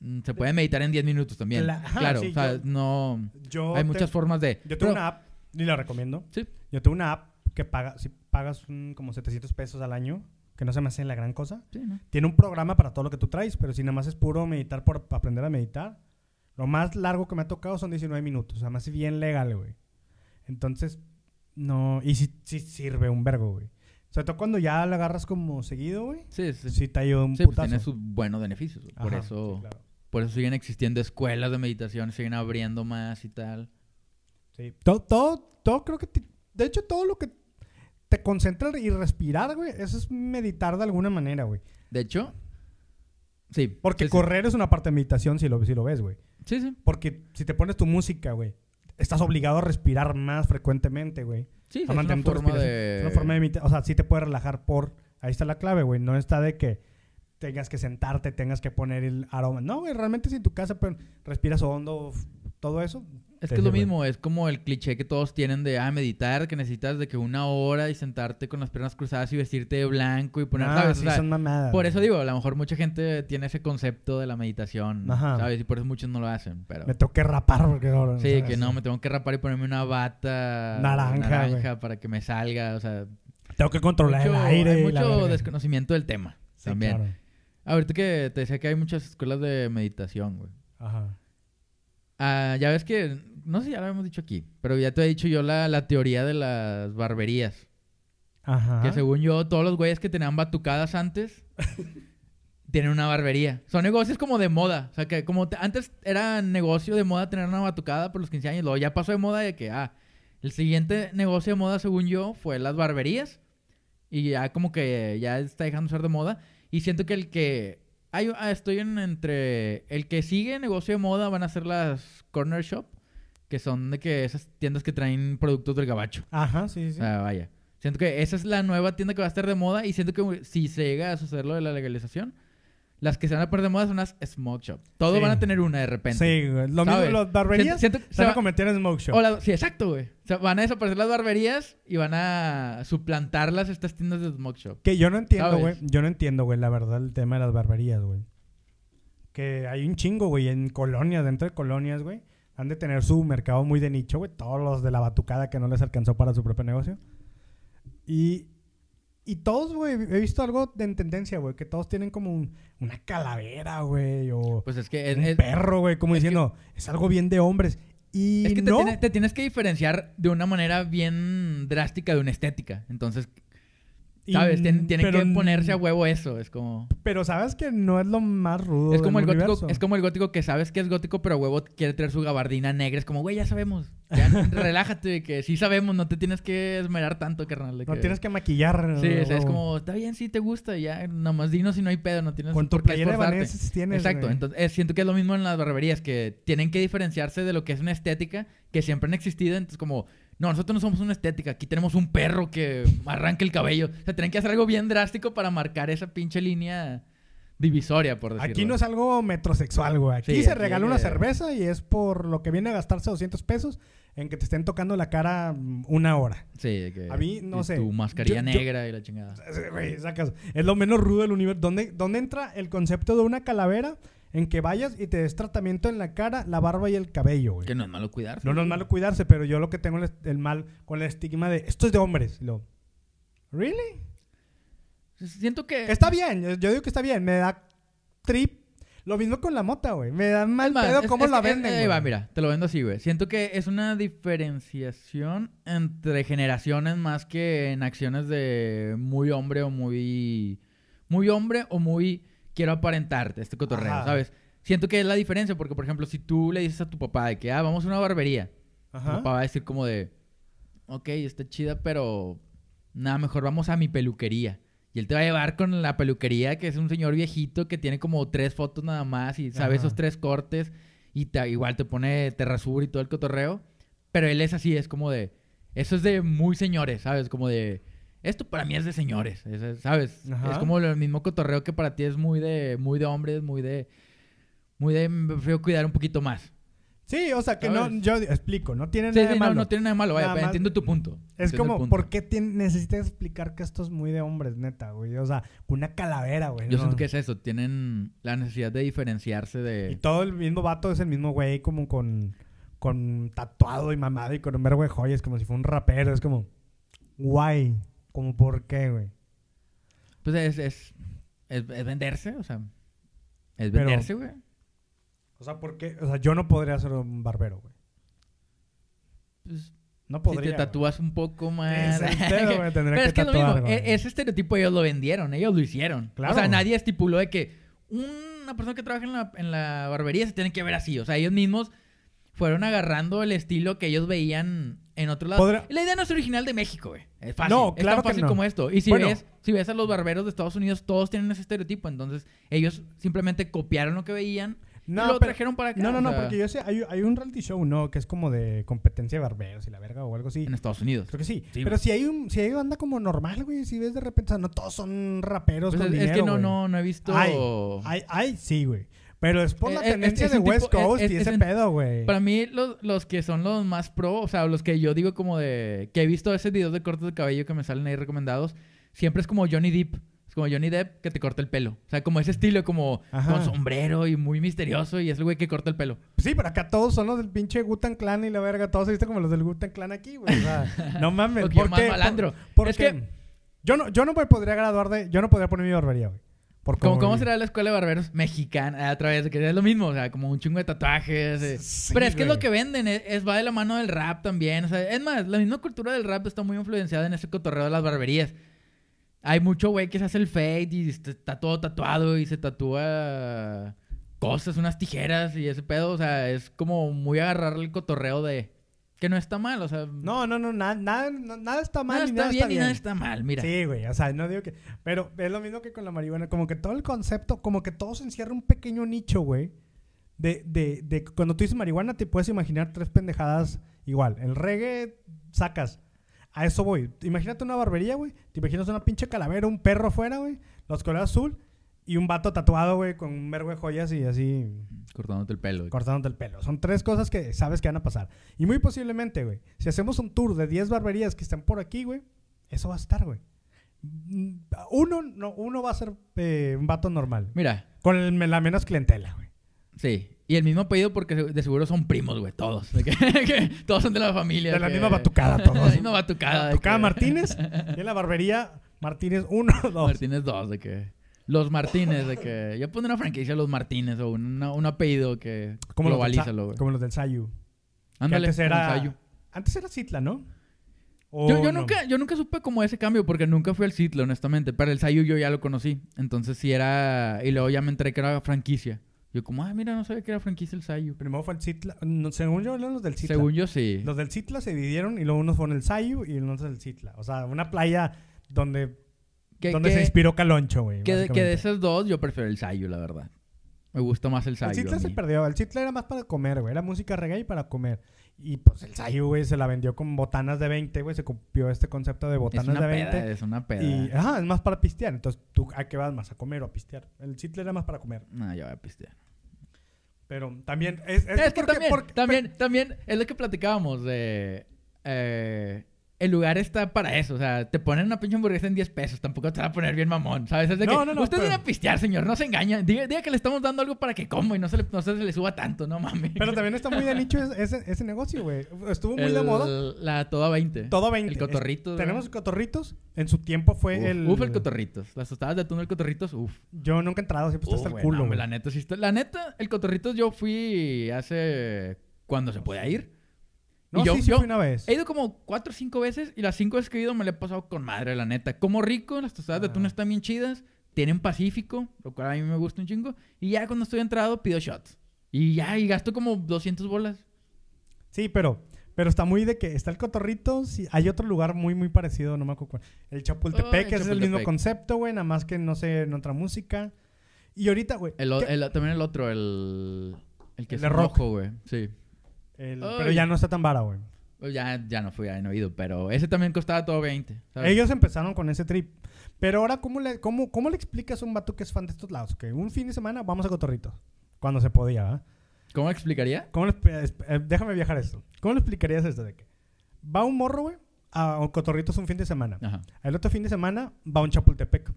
mm, se puede meditar en 10 minutos también. Ajá, claro, sí, o sea, yo- no... Yo Hay te- muchas formas de... Yo tengo pero- una app, y la recomiendo. Sí. Yo tengo una app que paga, si pagas un- como 700 pesos al año, que no se me hace la gran cosa. Sí, ¿no? Tiene un programa para todo lo que tú traes, pero si nada más es puro meditar por aprender a meditar, lo más largo que me ha tocado son 19 minutos. O sea, hace bien legal, güey. Entonces, no. Y sí, sí sirve un vergo, güey. Sobre todo cuando ya la agarras como seguido, güey. Sí, sí. Sí, te ayuda un Sí, pues tiene sus buenos beneficios. Por eso... sí, claro. Por eso siguen existiendo escuelas de meditación, siguen abriendo más y tal. Sí. Todo, todo, todo creo que... de hecho, todo lo que te concentra y respirar, güey, eso es meditar de alguna manera, güey. De hecho, sí. Porque sí, sí. correr es una parte de meditación si lo, si lo ves, güey. Sí, sí. Porque si te pones tu música, güey, estás obligado a respirar más frecuentemente, güey. Sí, es una forma de... Es una forma de meditar. O sea, sí te puedes relajar por... Ahí está la clave, güey. No está de que tengas que sentarte, tengas que poner el aroma. No, güey, realmente si en tu casa pues, respiras hondo, todo eso. Es que es lo mismo, es como el cliché que todos tienen de ah, meditar, que necesitas de que una hora y sentarte con las piernas cruzadas y vestirte de blanco y poner, Ah, ¿sabes? O sí, sea, son mamadas. por eso digo, a lo mejor mucha gente tiene ese concepto de la meditación, Ajá. ¿sabes? Y por eso muchos no lo hacen, pero... Me tengo que rapar porque ahora... Sí, ¿sabes? que no, me tengo que rapar y ponerme una bata Naranja, naranja para que me salga, o sea... Tengo que controlar mucho- el aire. hay y la mucho desconocimiento del tema Sí, también. claro. Ahorita que te decía que hay muchas escuelas de meditación, güey. Ajá. Ah, ya ves que, no sé si ya lo hemos dicho aquí, pero ya te he dicho yo la, la teoría de las barberías. Ajá. Que según yo, todos los güeyes que tenían batucadas antes tienen una barbería. Son negocios como de moda. O sea, que como te- antes era negocio de moda tener una batucada por los 15 años, luego ya pasó de moda de que, ah, el siguiente negocio de moda, según yo, fue las barberías. Y ya como que ya está dejando de ser de moda. Y siento que el que... hay- ah, estoy en, entre... El que sigue negocio de moda van a ser las corner shop. Que son de que esas tiendas que traen productos del gabacho. Ajá, sí, sí. Ah, vaya. Siento que esa es la nueva tienda que va a estar de moda y siento que si se llega a suceder lo de la legalización, las que se van a poner de moda son las smoke shop. Todos Sí. van a tener una de repente. Sí, güey. Lo mismo, ¿Sabes? las barberías Siento- siento que se van a convertir en smoke shop. o la- sí, exacto, güey. O sea, van a desaparecer las barberías y van a suplantarlas estas tiendas de smoke shop. Que yo no entiendo, ¿Sabes? güey. Yo no entiendo, güey, la verdad, el tema de las barberías, güey. Que hay un chingo, güey, en colonias, dentro de colonias, güey. Han de tener su mercado muy de nicho, güey. Todos los de la batucada que no les alcanzó para su propio negocio. Y, y todos, güey, he visto algo de en tendencia, güey. Que todos tienen como un- una calavera, güey. O Pues es que es, un es- perro, güey. Como que- diciendo, es algo bien de hombres. Y es que te, no. tiene- te tienes que diferenciar de una manera bien drástica de una estética. Entonces, ¿sabes? Tien- tienen pero- que ponerse a huevo eso. Es como... Pero sabes que no es lo más rudo Es como, el gótico, es como el gótico que sabes que es gótico, pero a huevo quiere traer su gabardina negra. Es como, güey, ya sabemos. Ya, relájate, que sí sabemos, no te tienes que esmerar tanto, carnal. de No que- tienes que maquillar. Sí, o sea, es como, está bien, sí te gusta, ya, nomás dinos si no hay pedo, no tienes Con tu playera de. Vanessa tienes. Exacto, güey. entonces eh, siento que es lo mismo en las barberías, que tienen que diferenciarse de lo que es una estética que siempre han existido. Entonces, como, no, nosotros no somos una estética, aquí tenemos un perro que arranca el cabello. O sea, tienen que hacer algo bien drástico para marcar esa pinche línea divisoria, por decirlo. Aquí no es algo metrosexual, güey. Aquí Sí, se aquí regala una cerveza y es por lo que viene a gastarse 200 pesos en que te estén tocando la cara mm, una hora. Sí, que A mí, no sé. Tu mascarilla Yo- yo- negra y la chingada. Es- güey, sacas- Es lo menos rudo del universo. ¿Dónde, ¿Dónde entra el concepto de una calavera en que vayas y te des tratamiento en la cara, la barba y el cabello, güey? Que no es malo cuidarse. No, no es malo cuidarse, pero yo lo que tengo el, el mal con el estigma de esto es de hombres. Y Lo, ¿Really? Siento que... Está bien, yo- digo que está bien. Me da trip. Lo mismo con la mota, güey. Me da mal Es más, pedo es- cómo es la venden, güey. va, mira, te lo vendo así, güey. Siento que es una diferenciación entre generaciones más que en acciones de muy hombre o muy... Muy hombre o muy quiero aparentarte este cotorreo, Ajá. ¿sabes? Siento que es la diferencia porque, por ejemplo, si tú le dices a tu papá de que, ah, vamos a una barbería, tu papá va a decir como de, ok, está chida, pero nada, mejor vamos a mi peluquería. Y él te va a llevar con la peluquería, que es un señor viejito que tiene como tres fotos nada más y sabe Ajá. esos tres cortes y te- igual te pone terrasur y todo el cotorreo. Pero él es así, es como de, eso es de muy señores, ¿sabes? Como de, esto para mí es de señores, es- ¿sabes? Ajá. Es como el mismo cotorreo que para ti es muy de, muy de hombres, muy de, muy de, me prefiero cuidar un poquito más. Sí, o sea, que no, yo explico, no tiene Sí, nada sí, de malo. no tiene nada de malo, vaya, Nada entiendo tu punto. Es como, punto. ¿por qué necesitas explicar que esto es muy de hombres, neta, güey? O sea, una calavera, güey. Yo no. siento que es eso, tienen la necesidad de diferenciarse Y de... todo el mismo vato es el mismo güey, como con, con tatuado y mamado y con un verbo de joyas, como si fuera un rapero. Es como, guay. Como, ¿por qué, güey? Pues es, es, es, es venderse, o sea, es venderse, güey. O sea, ¿por qué? O sea, yo no podría ser un barbero, güey. Pues, No si podría. te tatúas un poco más... Güey, Pero que es que es lo tatuar, mismo, güey. e- ese estereotipo ellos lo vendieron, ellos lo hicieron. Claro. O sea, nadie estipuló de que una persona que trabaja en la, en la barbería se tiene que ver así. O sea, ellos mismos fueron agarrando el estilo que ellos veían en otro lado. Podrá- La idea no es original de México, güey. Es fácil. No, es claro tan que fácil no. como esto. Y si Bueno. ves, si ves a los barberos de Estados Unidos, todos tienen ese estereotipo. Entonces, ellos simplemente copiaron lo que veían y lo pero- trajeron para acá. No, no, no, sea, porque yo sé, hay, hay un reality show, ¿no? Que es como de competencia de barberos y la verga o algo así. En Estados Unidos. Creo que sí. Sí, pero si hay un, si hay banda como normal, güey, si ves de repente, o sea, no todos son raperos Pues con es, es dinero, que no, güey. no, no he visto... Hay, hay, hay, sí, güey. Pero es por la Eh, eh, tendencia es de West tipo- es- Coast es- y es ese un- pedo, güey. Para mí, los, los que son los más pro, o sea, los que yo digo como de... Que he visto esos videos de cortes de cabello que me salen ahí recomendados, siempre es como Johnny Depp. Es como Johnny Depp que te corta el pelo. O sea, como ese estilo como Ajá. con sombrero y muy misterioso y es el güey que corta el pelo. Sí, pero acá todos son los del pinche Gutan Clan y la verga. Todos se visten como los del Gutan Clan aquí, güey. O sea, no mames. Porque ¿Por más malandro. Por- Es porque que- yo no, yo no me podría graduar de... Yo no podría poner mi barbería, güey. Por cómo- ¿Cómo será la escuela de barberos mexicana? A través de que es lo mismo, o sea, como un chingo de tatuajes. eh. Sí, Pero es que es lo que venden, es, es- va de la mano del rap también. O sea, es más, la misma cultura del rap está muy influenciada en ese cotorreo de las barberías. Hay mucho güey que se hace el fade y está todo tatuado y se tatúa cosas, unas tijeras y ese pedo. O sea, es como muy agarrar el cotorreo de... Que no está mal, o sea... No, no, no, nada, nada, nada está mal nada ni está nada bien está bien. nada está mal, mira. Sí, güey, o sea, no digo que... Pero es lo mismo que con la marihuana, como que todo el concepto, como que todo se encierra en un pequeño nicho, güey. De, de, de cuando tú dices marihuana te puedes imaginar tres pendejadas igual. El reggae sacas. A eso voy. Imagínate una barbería, güey. Te imaginas una pinche calavera, un perro afuera, güey. Los colores azul y un vato tatuado, güey, con un verbo de joyas y así Cortándote el pelo. cortándote el pelo. Son tres cosas que sabes que van a pasar. Y muy posiblemente, güey, si hacemos un tour de 10 barberías que están por aquí, güey, eso va a estar, güey. Mm, Uno, no, uno va a ser eh, un vato normal. Mira, Con el- la menos clientela, güey. Sí. Y el mismo apellido porque de seguro son primos, güey, todos. De que- que todos son de la familia. De la que- misma batucada, De la todos. misma batucada. Batucada Martínez. Y en la barbería, Martínez 1, 2. Martínez 2, de que... Los Martínez, de que... Yo pondré una franquicia Los Martínez o una- un apellido que Como los, globalízalo, güey. como los del Sayu. Ándale, antes era, Sayu. antes era Citla, ¿no? ¿O Yo, yo no? nunca, yo nunca supe como ese cambio porque nunca fui al Citle, honestamente. Pero el Sayu yo ya lo conocí. Entonces sí era... Y luego ya me enteré que era franquicia. Yo como, ah, mira, no sabía que era franquicia el Sayu. Primero fue el Citla. no, según yo, eran los del Citla. Según yo sí. Los del Citla se dividieron y luego unos fueron el Sayu y unos el Citla. O sea, una playa donde, Que- donde que- se inspiró Caloncho, güey. Que de, que de esos dos yo prefiero el Sayu, la verdad. Me gusta más el El Sayu. Citla a se perdió. El Citla era más para comer, güey. Era música reggae y para comer. Y pues el Sayu, güey, se la vendió con botanas de 20, güey. Se copió este concepto de botanas de 20. peda, es una peda. Y, ajá, es más para pistear. Entonces, ¿tú a qué vas más? ¿A comer o a pistear? El Citla era más para comer. No, yo voy a pistear. Pero también... Es, es Es, que porque- también, porque- también, también es lo que platicábamos de... eh, el lugar está para eso. O sea, te ponen una pinche hamburguesa en 10 pesos. Tampoco te va a poner bien mamón, ¿sabes? Es de No, que no, no, usted pero- viene a pistear, señor. No se engaña. Diga, diga que le estamos dando algo para que coma y no se le, no se le suba tanto. No mames. Pero también está muy de nicho ese, negocio, güey. Estuvo muy de moda. La toda 20. Todo 20. El cotorrito. Es- tenemos cotorritos. En su tiempo fue uf, el... Uf, el cotorritos. Las tostadas de atún del cotorritos, uf. Yo nunca he entrado, siempre está Uf, hasta el culo. güey. la neta, sí está- La neta, el cotorritos yo fui hace... Cuando se puede ir. No, y yo, sí, sí yo fui una vez. he ido como cuatro o cinco veces y las cinco veces que he ido me le he pasado con madre, la neta. Como rico, las tostadas de atún Ah. están bien chidas. Tienen Pacífico, lo cual a mí me gusta un chingo. Y ya cuando estoy entrado pido shots. Y ya, y gasto como 200 bolas. Sí, pero, pero está muy de que está el cotorrito. Sí, hay otro lugar muy, muy parecido, no me acuerdo cuál. El Chapultepec, Oh, el que es el mismo concepto, güey, nada más que no sé, en otra música. Y ahorita, güey. El, el- también el otro, el... El que El es rock. rojo, güey. Sí. El- pero ya no está tan vara, güey. Pues Ya, ya no fui, he ido. Pero ese también costaba todo 20. ¿sabes? Ellos empezaron con ese trip. Pero ahora, ¿cómo le, cómo, cómo le explicas a un vato que es fan de estos lados? Que un fin de semana vamos a cotorritos. Cuando se podía, ¿verdad? ¿Cómo explicaría? ¿Cómo le eh, déjame viajar esto. ¿Cómo le explicarías esto de que va un morro, güey, a Cotorritos un fin de semana? Ajá. El otro fin de semana va un Chapultepec.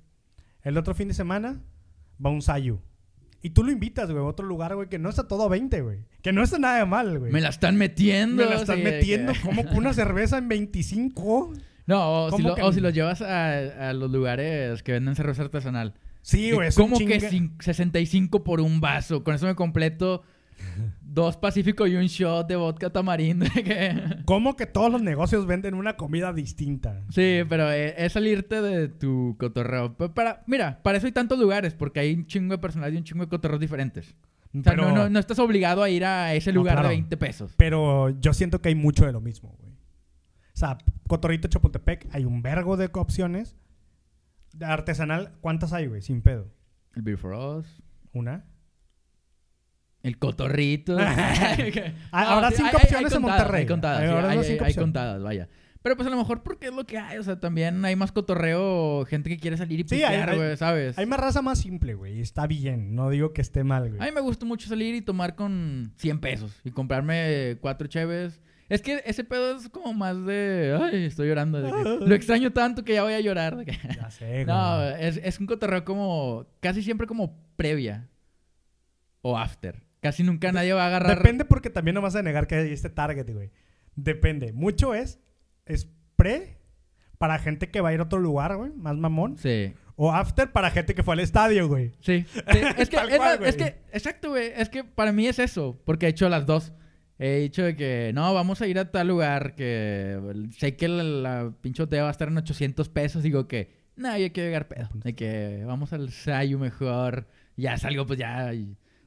El otro fin de semana va un Sayu. Y tú lo invitas, güey, a otro lugar, güey, que no está todo a 20, güey. Que no está nada de mal, güey. Me la están metiendo. Me la están sí, metiendo que- como que una cereza en 25. No, o si, ¿Cómo lo, que o no? si los llevas a, a los lugares que venden cerveza artesanal. Sí, güey, es ¿Cómo un que chinga- cin- 65 por un vaso? Con eso me completo dos Pacífico y un shot de vodka tamarindo. que- ¿Cómo que todos los negocios venden una comida distinta? Sí, pero eh, es salirte de tu cotorreo. Pero para, mira, para eso hay tantos lugares, porque hay un chingo de personal y un chingo de cotorreos diferentes. O sea, Pero- no, no, no estás obligado a ir a ese No, lugar claro. de 20 pesos. Pero yo siento que hay mucho de lo mismo, güey. O sea, Cotorrito Chapultepec, hay un vergo de opciones. Artesanal, ¿cuántas hay, güey? Sin pedo. El Beer for Us, ¿Una? El cotorrito. Ah, sí, cinco hay- opciones hay en Monterrey. Hay contadas, Hay- sí, cinco contadas, vaya. Pero pues a lo mejor porque es lo que hay. O sea, también hay más cotorreo, gente que quiere salir y pistear, güey, ¿sabes? Hay más raza más simple, güey. Está bien. No digo que esté mal, güey. A mí me gusta mucho salir y tomar con 100 pesos y comprarme cuatro cheves. Es que ese pedo es como más de... Ay, estoy llorando. de que lo extraño tanto que ya voy a llorar. de que- Ya sé, güey. no, es, es un cotorreo como... Casi siempre como previa. O after. Casi nunca nadie va a agarrar... Depende porque también no vas a negar que hay este target, güey. Depende. Mucho es, es pre para gente que va a ir a otro lugar, güey, más mamón. Sí. O after para gente que fue al estadio, güey. Sí. sí, Es que, es, cual, la- es güey. que, exacto, güey. Es que para mí es eso. Porque he hecho las dos. He dicho de que, no, vamos a ir a tal lugar que sé que la, la pinche botella va a estar en 800 pesos. Digo que, no, yo quiero llegar pedo. De que vamos al Sayu mejor. Ya salgo, pues ya,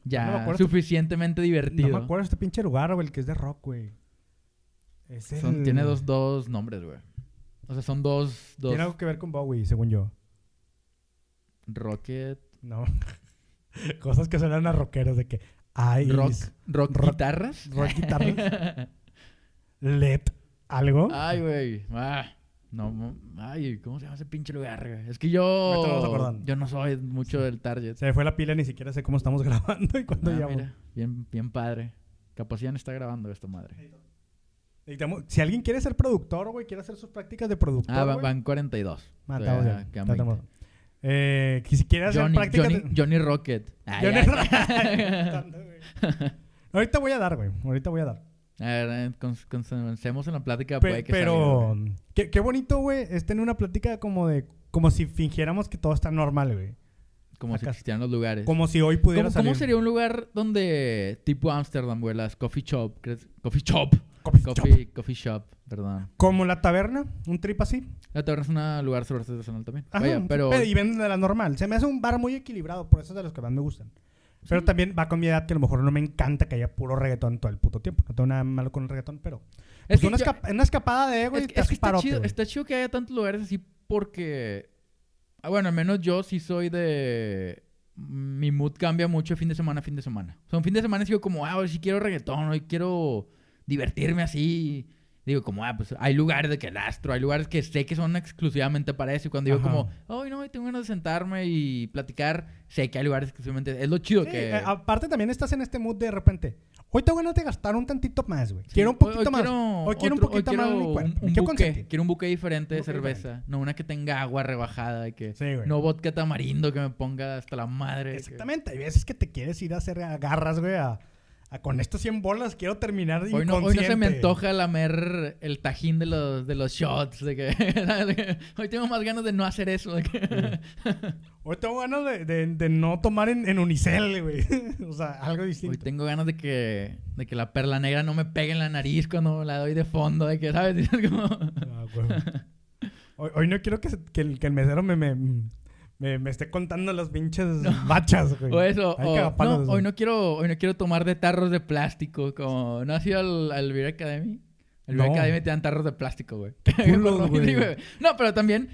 ya No suficientemente divertido. No me acuerdo este pinche lugar, güey, el que es de rock, güey. El- Tiene dos, dos nombres, güey. O sea, son dos, dos Tiene algo que ver con Bowie, según yo. Rocket, No. Cosas que suenan a rockeros de que... Ay, rock, rock, rock- guitarras. rock guitarras. LED, algo. Ay, güey. Ah, no, ay, ¿cómo se llama ese pinche lugar? Es que yo. Yo no soy mucho del target. Se me fue la pila, ni siquiera sé cómo estamos grabando y cuándo Ah, mira, bien, bien padre. Capacidad está grabando esta madre. Si alguien quiere ser productor, güey, quiere hacer sus prácticas de productor, Ah, van 42. Ah, Todavía estamos bien, quedan estamos 20. bien. Eh, que si quiere hacer Johnny, prácticas Johnny, de... Johnny Rocket. Johnny ya. Rocket. Ahorita voy a dar, güey. Ahorita voy a dar. A ver, eh, comencemos en la plática. Pe- puede que pero salga. Qué, qué bonito, güey, es tener una plática como de... Como si fingiéramos que todo está normal, güey. Como si acá- existieran los lugares. Como si hoy pudiera ¿Cómo, cómo salir... sería un lugar donde, tipo Ámsterdam, güey, las coffee shop? ¿crees? Coffee shop. Coffee shop. Coffee, coffee shop, perdón. Como la taberna, un trip así. La taberna es un lugar sobre artesanal también. Ajá, Vaya, pero... trip, Y venden de la normal. Se me hace un bar muy equilibrado, por eso es de los que más me gustan. Pero también va con mi edad que a lo mejor no me encanta que haya puro reggaetón todo el puto tiempo. No tengo nada malo con el reggaetón, pero... Es pues que una, yo- escapa- una escapada de ego y es, te que- es que está, parote, chido, está chido que haya tantos lugares así porque... ah, bueno, al menos yo sí soy de... Mi mood cambia mucho fin de semana a fin de semana. O sea, un fin de semana sigo como, ah, hoy sí quiero reggaetón, hoy quiero divertirme así. Digo, como, ah, pues hay lugares de que el astro, hay lugares que sé que son exclusivamente para eso. Y cuando digo Ajá. como, hoy no, hoy tengo ganas de sentarme y platicar, sé que hay lugares exclusivamente. Es lo chido Sí, que... eh, aparte también estás en este mood de repente. Hoy tengo ganas de gastar un tantito más, güey. Quiero un poquito hoy más. Quiero hoy quiero un poquito hoy más de mi cuerpo. Un, un quiero buque. Quiero un buque diferente de buque cerveza. No una que tenga agua rebajada. Y que Sí, güey. no vodka tamarindo que me ponga hasta la madre. que- Exactamente. Hay veces que te quieres ir a hacer agarras, güey, a, a con estos 100 bolas quiero terminar Hoy no, hoy no se me antoja lamer el tajín de los, de los shots. De que, de hoy tengo más ganas de no hacer eso. de que- Hoy tengo ganas de, de- de no tomar en, en unicel, güey. o sea, algo hoy distinto. tengo ganas de que, de que la perla negra no me pegue en la nariz cuando la doy de fondo. De que, ¿sabes? Como- Ah, hoy, hoy no quiero que, que el, que el mesero me, me, me, me esté contando las pinches bachas, güey. O eso, o, no, eso. hoy no quiero, hoy no quiero tomar de tarros de plástico, como, ¿no has ido al, al Beer Academy? El Beer No. Academy te dan tarros de plástico, güey. culos. No, pero también,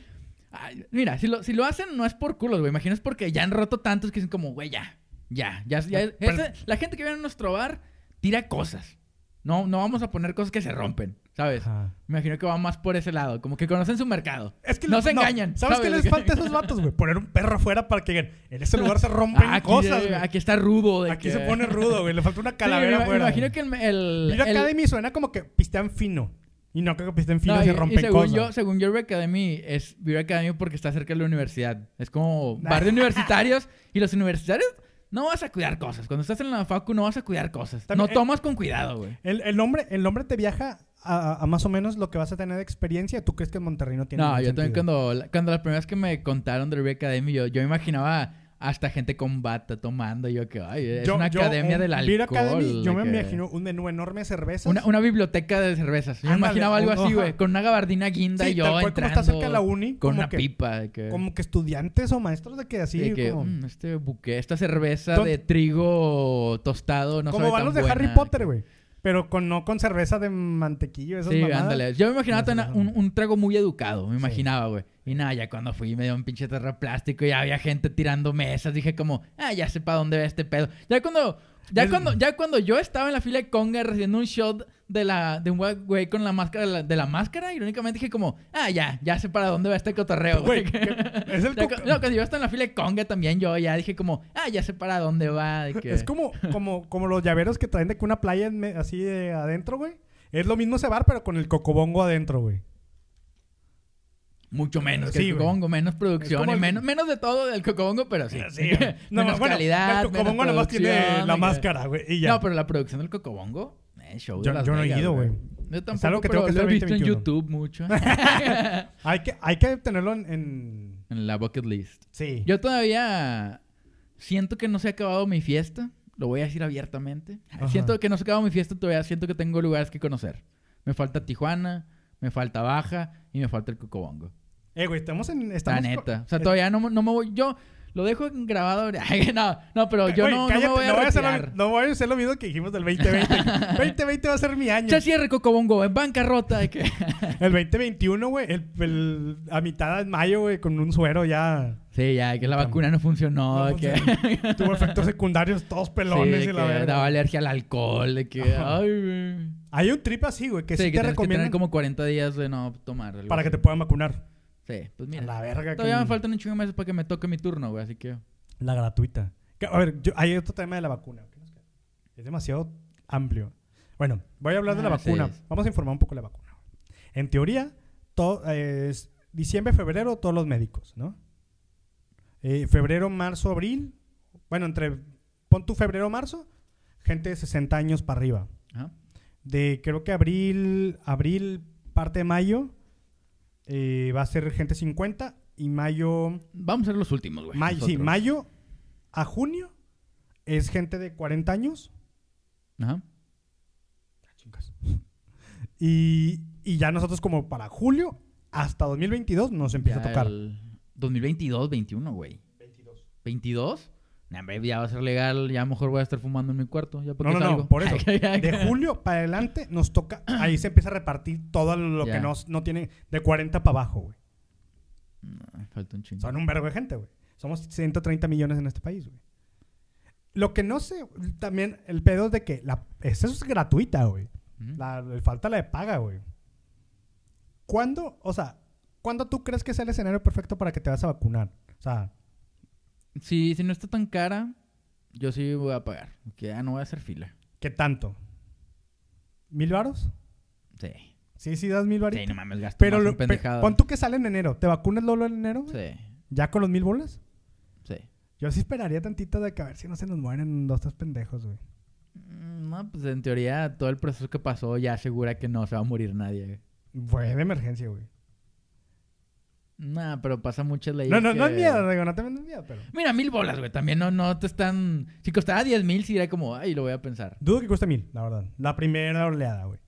ay, mira, si lo, si lo hacen no es por culos, güey, imagino es porque ya han roto tantos que dicen como, güey, ya, ya, ya, ya. Pero- ese- la gente que viene a nuestro bar tira cosas. No, no vamos a poner cosas que se rompen. ¿Sabes? Ajá. Me imagino que va más por ese lado. Como que conocen su mercado. Es que no se engañan. ¿Sabes qué les falta a esos vatos, güey? Poner un perro afuera para que digan, en ese lugar se rompen Ah, aquí, cosas, eh, güey. aquí está rudo. de Aquí que- se pone rudo, güey. Le falta una Sí, calavera me, afuera. me imagino que el... el, Beer el- Academy suena como que pistean fino. Y no creo que pistean fino No, y y, se y rompen según cosas. yo, según yo, Beer Academy es Beer Academy porque está cerca de la universidad. Es como bar de universitarios. y los universitarios no vas a cuidar cosas. Cuando estás en la facu no vas a cuidar cosas. También, no eh, tomas con cuidado, güey. El, el nombre, el nombre te viaja a, a más o menos lo que vas a tener de experiencia. ¿Tú crees que Monterrey no tiene No, yo también sentido? cuando, cuando la primera vez que me contaron de Beer Academy, yo, yo me imaginaba hasta gente con bata tomando. Yo que, ay, es Yo- una yo, academia un del alcohol. Academy, yo me que- imagino un menú enorme de cervezas. Una, una biblioteca de cervezas. Yo me Ándale, imaginaba algo así, güey. Con una gabardina guinda Sí, y yo tal cual como entrando está cerca de la uni, con como una que- pipa. De que, Como que estudiantes o maestros de que así. de que, como "Mm, este buque, esta cerveza Don- de trigo tostado no como sabe van los de buena". Harry Potter, güey. Pero con, no con cerveza de mantequillo. Esas Sí, mamadas. ándale. Yo me imaginaba No, un, un trago muy educado, me imaginaba, güey. Y nada, ya cuando fui me dio un pinche terror plástico y había gente tirando mesas. Dije como, ah, ya sé para dónde va este pedo. Ya cuando, ya Es- cuando, ya cuando yo estaba en la fila de conga recibiendo un shot de la, de un güey con la máscara, de la, de la máscara, irónicamente dije como, ah, ya, ya sé para dónde va este cotorreo, güey. Es el Ya no, cuando yo estaba en la fila de conga también yo ya dije como, ah, ya sé para dónde va. de que- Es como, como, como los llaveros que traen de que una playa así de adentro, güey. Es lo mismo ese bar, pero con el cocobongo adentro, güey. Mucho menos que Sí, el. Cocobongo, menos producción y el- menos, menos de todo del Cocobongo, pero sí. Sí. No, menos bueno, calidad, El cocobongo nomás tiene la máscara, güey. Y ya. No, pero la producción del Cocobongo, eh, show de Yo- Las yo no he ido, güey. Yo tampoco, algo que pero tengo que lo he visto en 2021. YouTube mucho. hay, que, hay que tenerlo en, en- en la bucket list. Sí. Yo todavía siento que no se ha acabado mi fiesta. Lo voy a decir abiertamente. Ajá. Siento que no se ha acabado mi fiesta todavía. Siento que tengo lugares que conocer. Me falta Tijuana, me falta Baja y me falta el Cocobongo. Eh, güey, estamos en... La Estamos neta. O sea, todavía no, no me voy. Yo lo dejo grabado. No, no, pero yo güey, no, no cállate, me voy a no, hacer retirar. lo, no voy a hacer lo mismo que dijimos del 2020. 2020 va a ser mi año. Ya cierre Cocobongo, en bancarrota. de que- El 2021, güey, el, el- a mitad de mayo, güey, con un suero ya sí, ya, que la vacuna no funcionó. No que... tuvo efectos secundarios todos pelones Sí, y la que verga. daba alergia al alcohol. De que, Ajá. ay, güey. Hay un trip así, güey, que Sí, sí, que te tienes que recomiendan tener como 40 días de no tomar. algo para que así. te puedan vacunar. Sí, pues A mira. la verga. Todavía que- me faltan un chingo de meses para que me toque mi turno, güey. Así que. La gratuita. A ver, yo- hay otro tema de la vacuna. Es demasiado amplio. Bueno, voy a hablar de la Ah, sí, vacuna. Vamos a informar un poco de la vacuna. En teoría, to- eh, es diciembre, febrero, todos los médicos, ¿no? Eh, febrero, marzo, abril. Bueno, entre. Pon tu febrero, marzo. Gente de 60 años para arriba. Ajá. De creo que abril, abril, parte de mayo. Eh, va a ser gente 50. Y mayo. Vamos a ser los últimos, güey. Mayo, sí, mayo a junio es gente de 40 años. Ajá. Y, y ya nosotros como para julio hasta 2022 nos empieza Ya a tocar. el 2022, 21, güey. 22. ¿22? Nah, ya va a ser legal. Ya a lo mejor voy a estar fumando en mi cuarto. Ya No, porque no, no, salgo. por eso. De julio para adelante nos toca, ahí se empieza a repartir todo lo que no, no tiene de 40 para abajo, güey. Falta un chingo. Son un vergo de gente, güey. Somos 130 millones en este país, güey. Lo que no sé, también el pedo es de que la, eso es gratuita, güey. La, falta la de paga, güey. ¿Cuándo, o sea, cuándo tú crees que es el escenario perfecto para que te vas a vacunar? O sea, Si, si no está tan cara, yo sí voy a pagar. Que ya no voy a hacer fila. ¿qué tanto? ¿Mil varos? Sí. Sí, sí, das mil varitos. Sí, no mames, gasto pero más lo, en pe- pendejadas. pon tú que sale en enero. ¿Te vacunas Lolo en enero? güey? Sí, ¿Ya con los mil bolas? sí. Yo sí esperaría tantito de que a ver si no se nos mueren dos, tres pendejos, güey. Mm, No, pues en teoría todo el proceso que pasó ya asegura que no se va a morir nadie. Fue de emergencia, güey. Nah, pero pasa muchas leyes. No, no, no es miedo, digo, no te vendes miedo, pero... Mira, mil bolas, güey. También no, no te están. Si costara diez mil, sí iría como, ay, lo voy a pensar. Dudo que cueste mil, la verdad. La primera oleada, güey.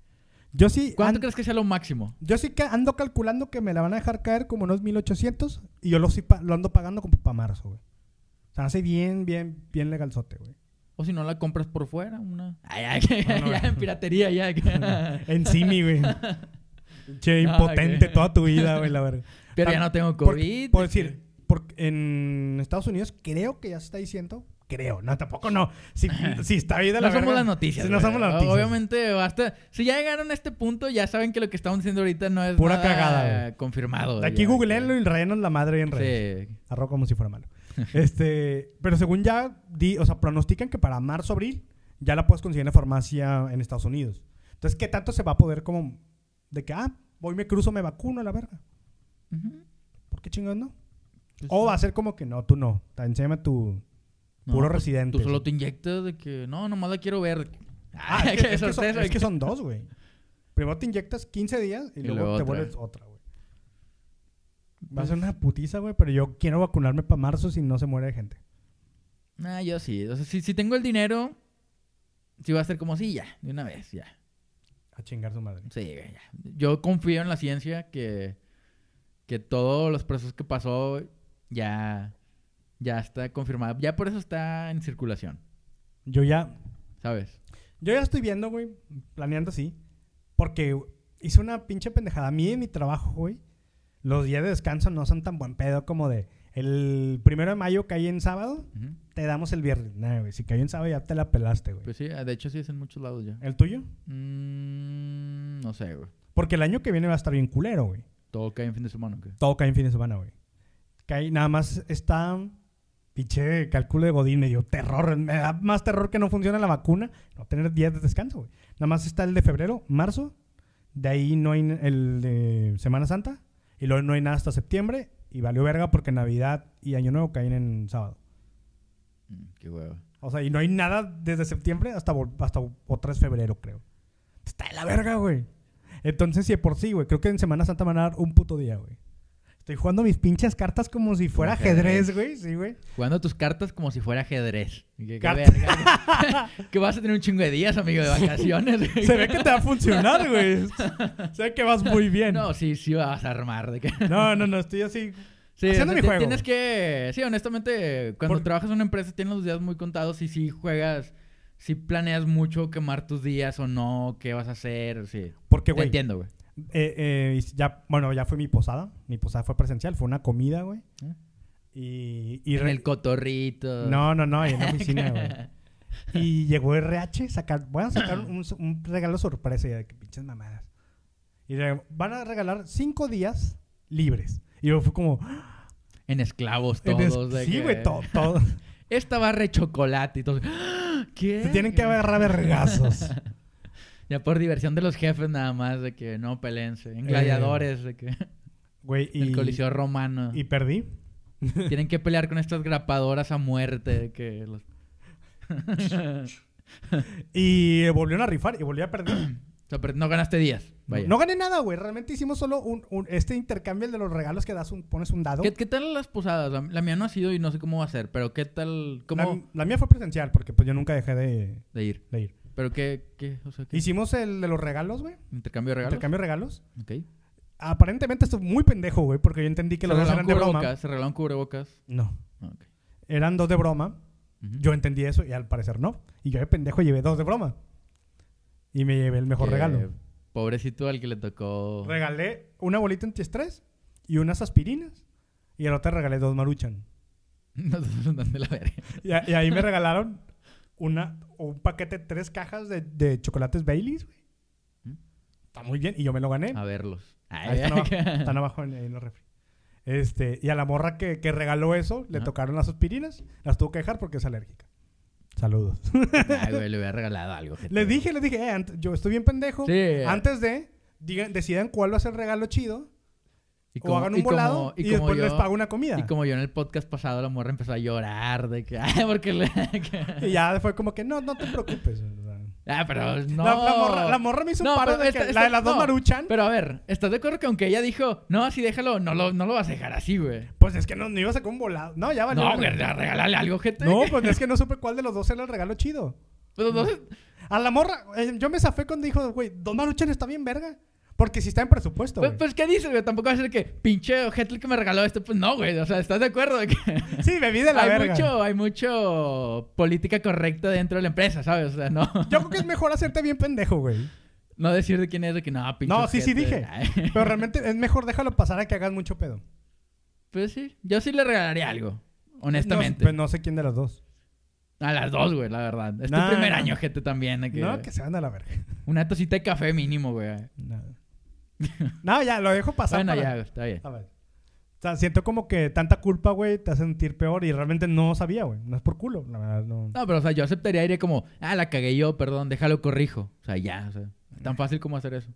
Yo sí... ¿Cuánto crees que sea lo máximo? Yo sí que ando calculando que me la van a dejar caer como unos 1800 y yo lo, sí pa- lo ando pagando como para marzo, güey. O sea, hace bien, bien, bien legalzote, güey. O si no la compras por fuera, una. Ay, ay, No, no. ya en piratería, ya. En Simi, güey. Che, impotente toda tu vida, güey, la verdad. Pero ya no tengo COVID. Por decir, por- en Estados Unidos creo que ya se está diciendo creo. No, tampoco no. Si, si está ahí de la no somos verga- las noticias. Si no somos las noticias. Obviamente, basta. Si ya llegaron a este punto, ya saben que lo que estamos diciendo ahorita no es Pura nada cagada, confirmado. Aquí ya, googleenlo y rellenan la madre en redes. Sí. Arroba como si fuera malo. este, pero según ya, di, o sea, pronostican que para marzo, abril, ya la puedes conseguir en la farmacia en Estados Unidos. Entonces, ¿qué tanto se va a poder como de que, ah, voy, me cruzo, me vacuno a la verga? ¿Por qué chingados no? Pues O sí. va a ser como que no, tú no. Te enséñame tu No, puro pues, residente. Tú solo te inyectas de que no, nomás la quiero ver. Ah, es, que, qué es que son, sorpresa, es que son dos, güey. Primero te inyectas 15 días y, Y luego, luego te otra. vuelves otra, güey. Va a ser una putiza, güey, pero yo quiero vacunarme para marzo si no se muere gente. Ah, yo sí. O sea, si, si tengo el dinero, sí va a ser como sí, ya, de una vez, ya. A chingar su madre. Sí, ya. Yo confío en la ciencia que, que todos los procesos que pasó ya, ya está confirmado. Ya por eso está en circulación, Yo ya, ¿sabes? yo ya estoy viendo, güey, planeando así. Porque hice una pinche pendejada. A mí en mi trabajo, güey, los días de descanso no son tan buen pedo como de el primero de mayo cae en sábado, te damos el viernes. Nah, güey, si cayó en sábado ya te la pelaste, güey. Pues sí, de hecho sí es en muchos lados ya. ¿El tuyo? Mm, no sé, güey. Porque el año que viene va a estar bien culero, güey. Todo cae en fin de semana, ¿o qué? Todo cae en fin de semana, güey. Cae, nada más está. Pinche cálculo de Godín, me dio terror. Me da más terror que no funcione la vacuna. No tener días de descanso, güey. Nada más está el de febrero, marzo. De ahí no hay el de Semana Santa. Y luego no hay nada hasta septiembre. Y valió verga porque Navidad y Año Nuevo caen en sábado. Mm, qué hueva. O sea, y no hay nada desde septiembre hasta, hasta otra es febrero, creo. Está de la verga, güey. Entonces, si de por sí, güey, creo que en Semana Santa van a dar un puto día, güey. Estoy jugando mis pinches cartas como si fuera ajedrez. güey. Sí, güey. Jugando tus cartas como si fuera ajedrez. Qué verga. que vas a tener un chingo de días, amigo, de vacaciones. Se ve que te va a funcionar, güey. Se ve que vas muy bien. No, sí, sí vas a armar. De que... no, no, no, estoy así. Sí, Haciendo o sea, mi juego. Tienes que... Sí, honestamente, cuando Por- trabajas en una empresa tienes los días muy contados y si juegas... Si planeas mucho quemar tus días o no, qué vas a hacer, sí. Porque, güey, entiendo, güey. eh, eh, ya, bueno, ya fue mi posada. Mi posada fue presencial, fue una comida, güey. ¿Eh? Y, y En el cotorrito. No, no, no, en la oficina, güey. Y llegó RH, sacar, voy a sacar un, un regalo sorpresa y de que pinches mamadas. Y van a regalar cinco días libres. Y yo fue como, En esclavos en es- todos. de sí, que, güey, todo, todo. Esta barra de chocolate y todo. ¿Qué? Se tienen que agarrar vergazos. Ya por diversión de los jefes nada más, de que no pelense. En gladiadores, de que Güey, y, el coliseo romano. y perdí. Tienen que pelear con estas grapadoras a muerte, de que los... Y volvieron a rifar y volví a perder. O sea, pero no ganaste días. Vaya. No gané nada, güey. Realmente hicimos solo un, un- este intercambio el de los regalos que das un, pones un dado. ¿Qué, qué tal las posadas? La, la mía no ha sido y no sé cómo va a ser, pero ¿qué tal? ¿Cómo La, la mía fue presencial porque pues yo nunca dejé de, de ir? de ir. ¿Pero qué? qué o sea, ¿qué? Hicimos el de los regalos, güey. ¿Intercambio de regalos? Intercambio de regalos. Ok. Aparentemente esto es muy pendejo, güey, porque yo entendí que ¿Se los dos eran de broma. ¿Se regalaron cubrebocas? No. Ah. Eran dos de broma. Yo entendí eso y al parecer no. Y yo de pendejo llevé dos de broma. Y me llevé el mejor Que regalo. Pobrecito al que le tocó... Regalé una bolita antiestrés y unas aspirinas. Y al otro regalé dos maruchan. Dónde la verga. Y, a- y ahí me regalaron una, un paquete de tres cajas de, de chocolates Baileys, güey. ¿Mm? Está muy bien. Y yo me lo gané. A verlos. Ahí están abajo, están abajo en, en la refri. Este, y a la morra que, que regaló eso, le tocaron las aspirinas. Las tuvo que dejar porque es alérgica. Saludos. Ay, güey, le hubiera regalado algo. gente. Le dije, le dije, eh, yo estoy bien pendejo. Sí. Antes de, digan, decidan cuál va a ser el regalo chido. Y o hagan un y como- volado y, como después yo- les pago una comida. Y como yo en el podcast pasado, la morra empezó a llorar de que... Ay, porque le... Y ya fue como que, no, no te preocupes. Ah, pero no... La, la morra, la morra me hizo No, un paro pero de esta- que esta- la de las dos no, maruchan. Pero a ver, ¿estás de acuerdo que aunque ella dijo, no, así déjalo, no lo, no lo vas a dejar así, güey? Pues es que no, no iba a sacar un volado. No, ya valió. No, güey, regálale algo, gente. No, pues es que no supe cuál de los dos era el regalo chido. Pues no sé- A la morra, eh, yo me zafé cuando dijo, güey, dos maruchan está bien verga. Porque si está en presupuesto, Pues, pues, ¿qué dices, güey? Tampoco va a ser que pinche ojete que me regaló esto. Pues no, güey. O sea, ¿estás de acuerdo? De que Sí, bebí de la hay verga. mucho, hay mucho política correcta dentro de la empresa, ¿sabes? O sea, no, Yo creo que es mejor hacerte bien pendejo, güey. no decir de quién es, de que no, pinche No, sí, sí dije. Ay. Pero realmente es mejor déjalo pasar a que hagas mucho pedo. Pues sí, yo sí le regalaría algo, No, honestamente. pues no sé quién de los dos. A las dos, güey, la verdad. Es No, tu primer no. año, gente, también. que- No, que se van a la verga. Una tacita de café mínimo, güey. No. No, ya, lo dejo pasar. Bueno, para- ya, está bien. A ver. O sea, siento como que tanta culpa, güey, te hace sentir peor y realmente no sabía, güey. No es por culo, la verdad, no. No, pero, o sea, yo aceptaría, iría como, ah, la cagué yo, perdón, déjalo corrijo. O sea, ya, o sea, tan fácil como hacer eso.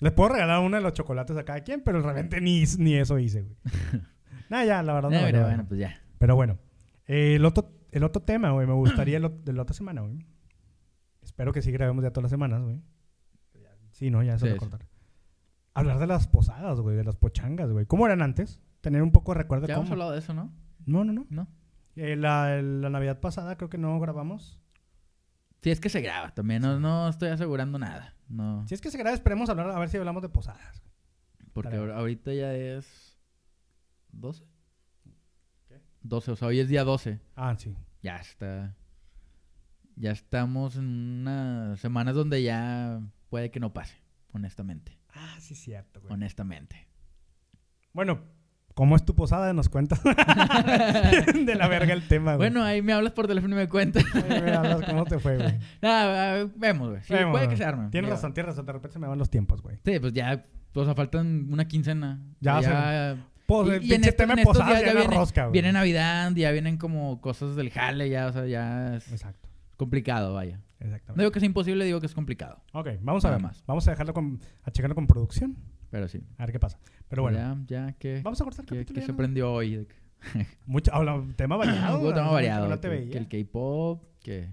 Les puedo regalar uno de los chocolates a cada quien, pero realmente ni, ni eso hice, güey. Nada, ya, la verdad no. Valió pero bueno, pues ya. Pero bueno, eh, el, otro, el otro tema, güey, me gustaría el, de la otra semana, güey. Espero que sí grabemos ya todas las semanas, güey. Sí, no, ya se Sí, va a sí. cortar. Hablar de las posadas, güey, de las pochangas, güey. ¿Cómo eran antes? Tener un poco de recuerdo de Ya cómo. hemos hablado de eso, ¿no? No, no, no. ¿No? Eh, la, la Navidad pasada creo que no grabamos. Sí, es que se graba también. No, no estoy asegurando nada. No. Si es que se graba, esperemos hablar, a ver si hablamos de posadas. Porque Dale. ahorita ya es. ¿12? 12, o sea, hoy es día 12. Ah, sí. Ya está. Ya estamos en unas semanas donde ya puede que no pase, honestamente. Ah, sí, cierto, güey. Honestamente. Bueno, ¿cómo es tu posada? Nos cuentas. de la verga el tema, güey. Bueno, ahí me hablas por teléfono y me cuentas. Ahí me hablas cómo te fue, güey. Nada, vemos, güey. Sí, Vemos, puede que se arme. Tienes razón, tienes razón. De repente se me van los tiempos, güey. Sí, pues ya, o sea, faltan una quincena. Ya, ya. Pues, y- el y en tema en estos ya ya viene- rosca, güey. Viene Navidad, ya vienen como cosas del jale, ya, o sea, ya es Exacto, complicado, vaya. No exactamente. digo que es imposible, digo que es complicado. Ok, vamos a Nada ver. más. Vamos a dejarlo con... A checarlo con producción. Pero sí. A ver qué pasa. Pero bueno, Ya, ya, ¿qué, vamos a cortar el ya, se ¿no? aprendió hoy? Mucho, habla, tema variado. Hubo tema ¿no? variado. No que, que el K-pop, que,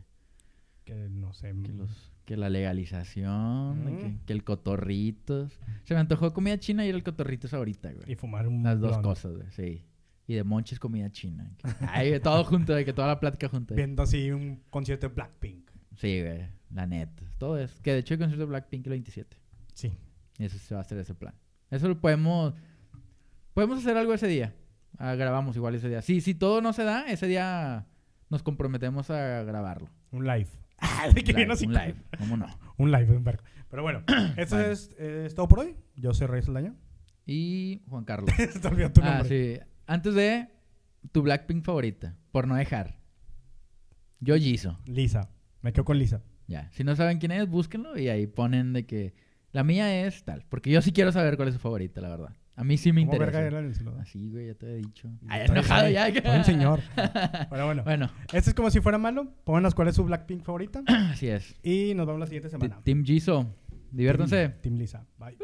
Que no sé. que, los, que la legalización, Mm. que, que el cotorritos. Se me antojó comida china y el cotorritos ahorita, güey. Y fumar un... Las dos blonde. cosas, güey, sí. Y de monchis comida china. Ay, todo junto, de que toda la plática junta. Viendo así un concierto de Blackpink. Sí, güey, la neta. Todo eso. Que de hecho el concierto de Blackpink el 27. Sí. Y eso se va a hacer ese plan. Eso lo podemos... Podemos hacer algo ese día. Ah, grabamos igual ese día. Sí, si todo no se da, ese día nos comprometemos a grabarlo. Un live. Ah, de que Un viene así. un live. ¿Cómo no? Un live, un vergo. Pero bueno, esto Bueno. es, eh, es todo por hoy. Yo soy Rey Saldaña. Y Juan Carlos. Se te olvidó tu ah, nombre. sí. Antes de tu Blackpink favorita, por no dejar. Yo Jisoo. Lisa. Me quedo con Lisa. Ya. Si no saben quién es, búsquenlo y ahí ponen de que la mía es tal. Porque yo sí quiero saber cuál es su favorita, la verdad. A mí sí me ¿Cómo verga interesa. era celular? Así, güey, ya te había dicho. Ay, Estoy- enojado ya. Un señor. Pero bueno, Bueno, este es como si fuera malo. Pónganos cuál es su Blackpink favorita. así es. Y nos vemos la siguiente semana. Team Jisoo. Diviértanse. Team Lisa. Bye.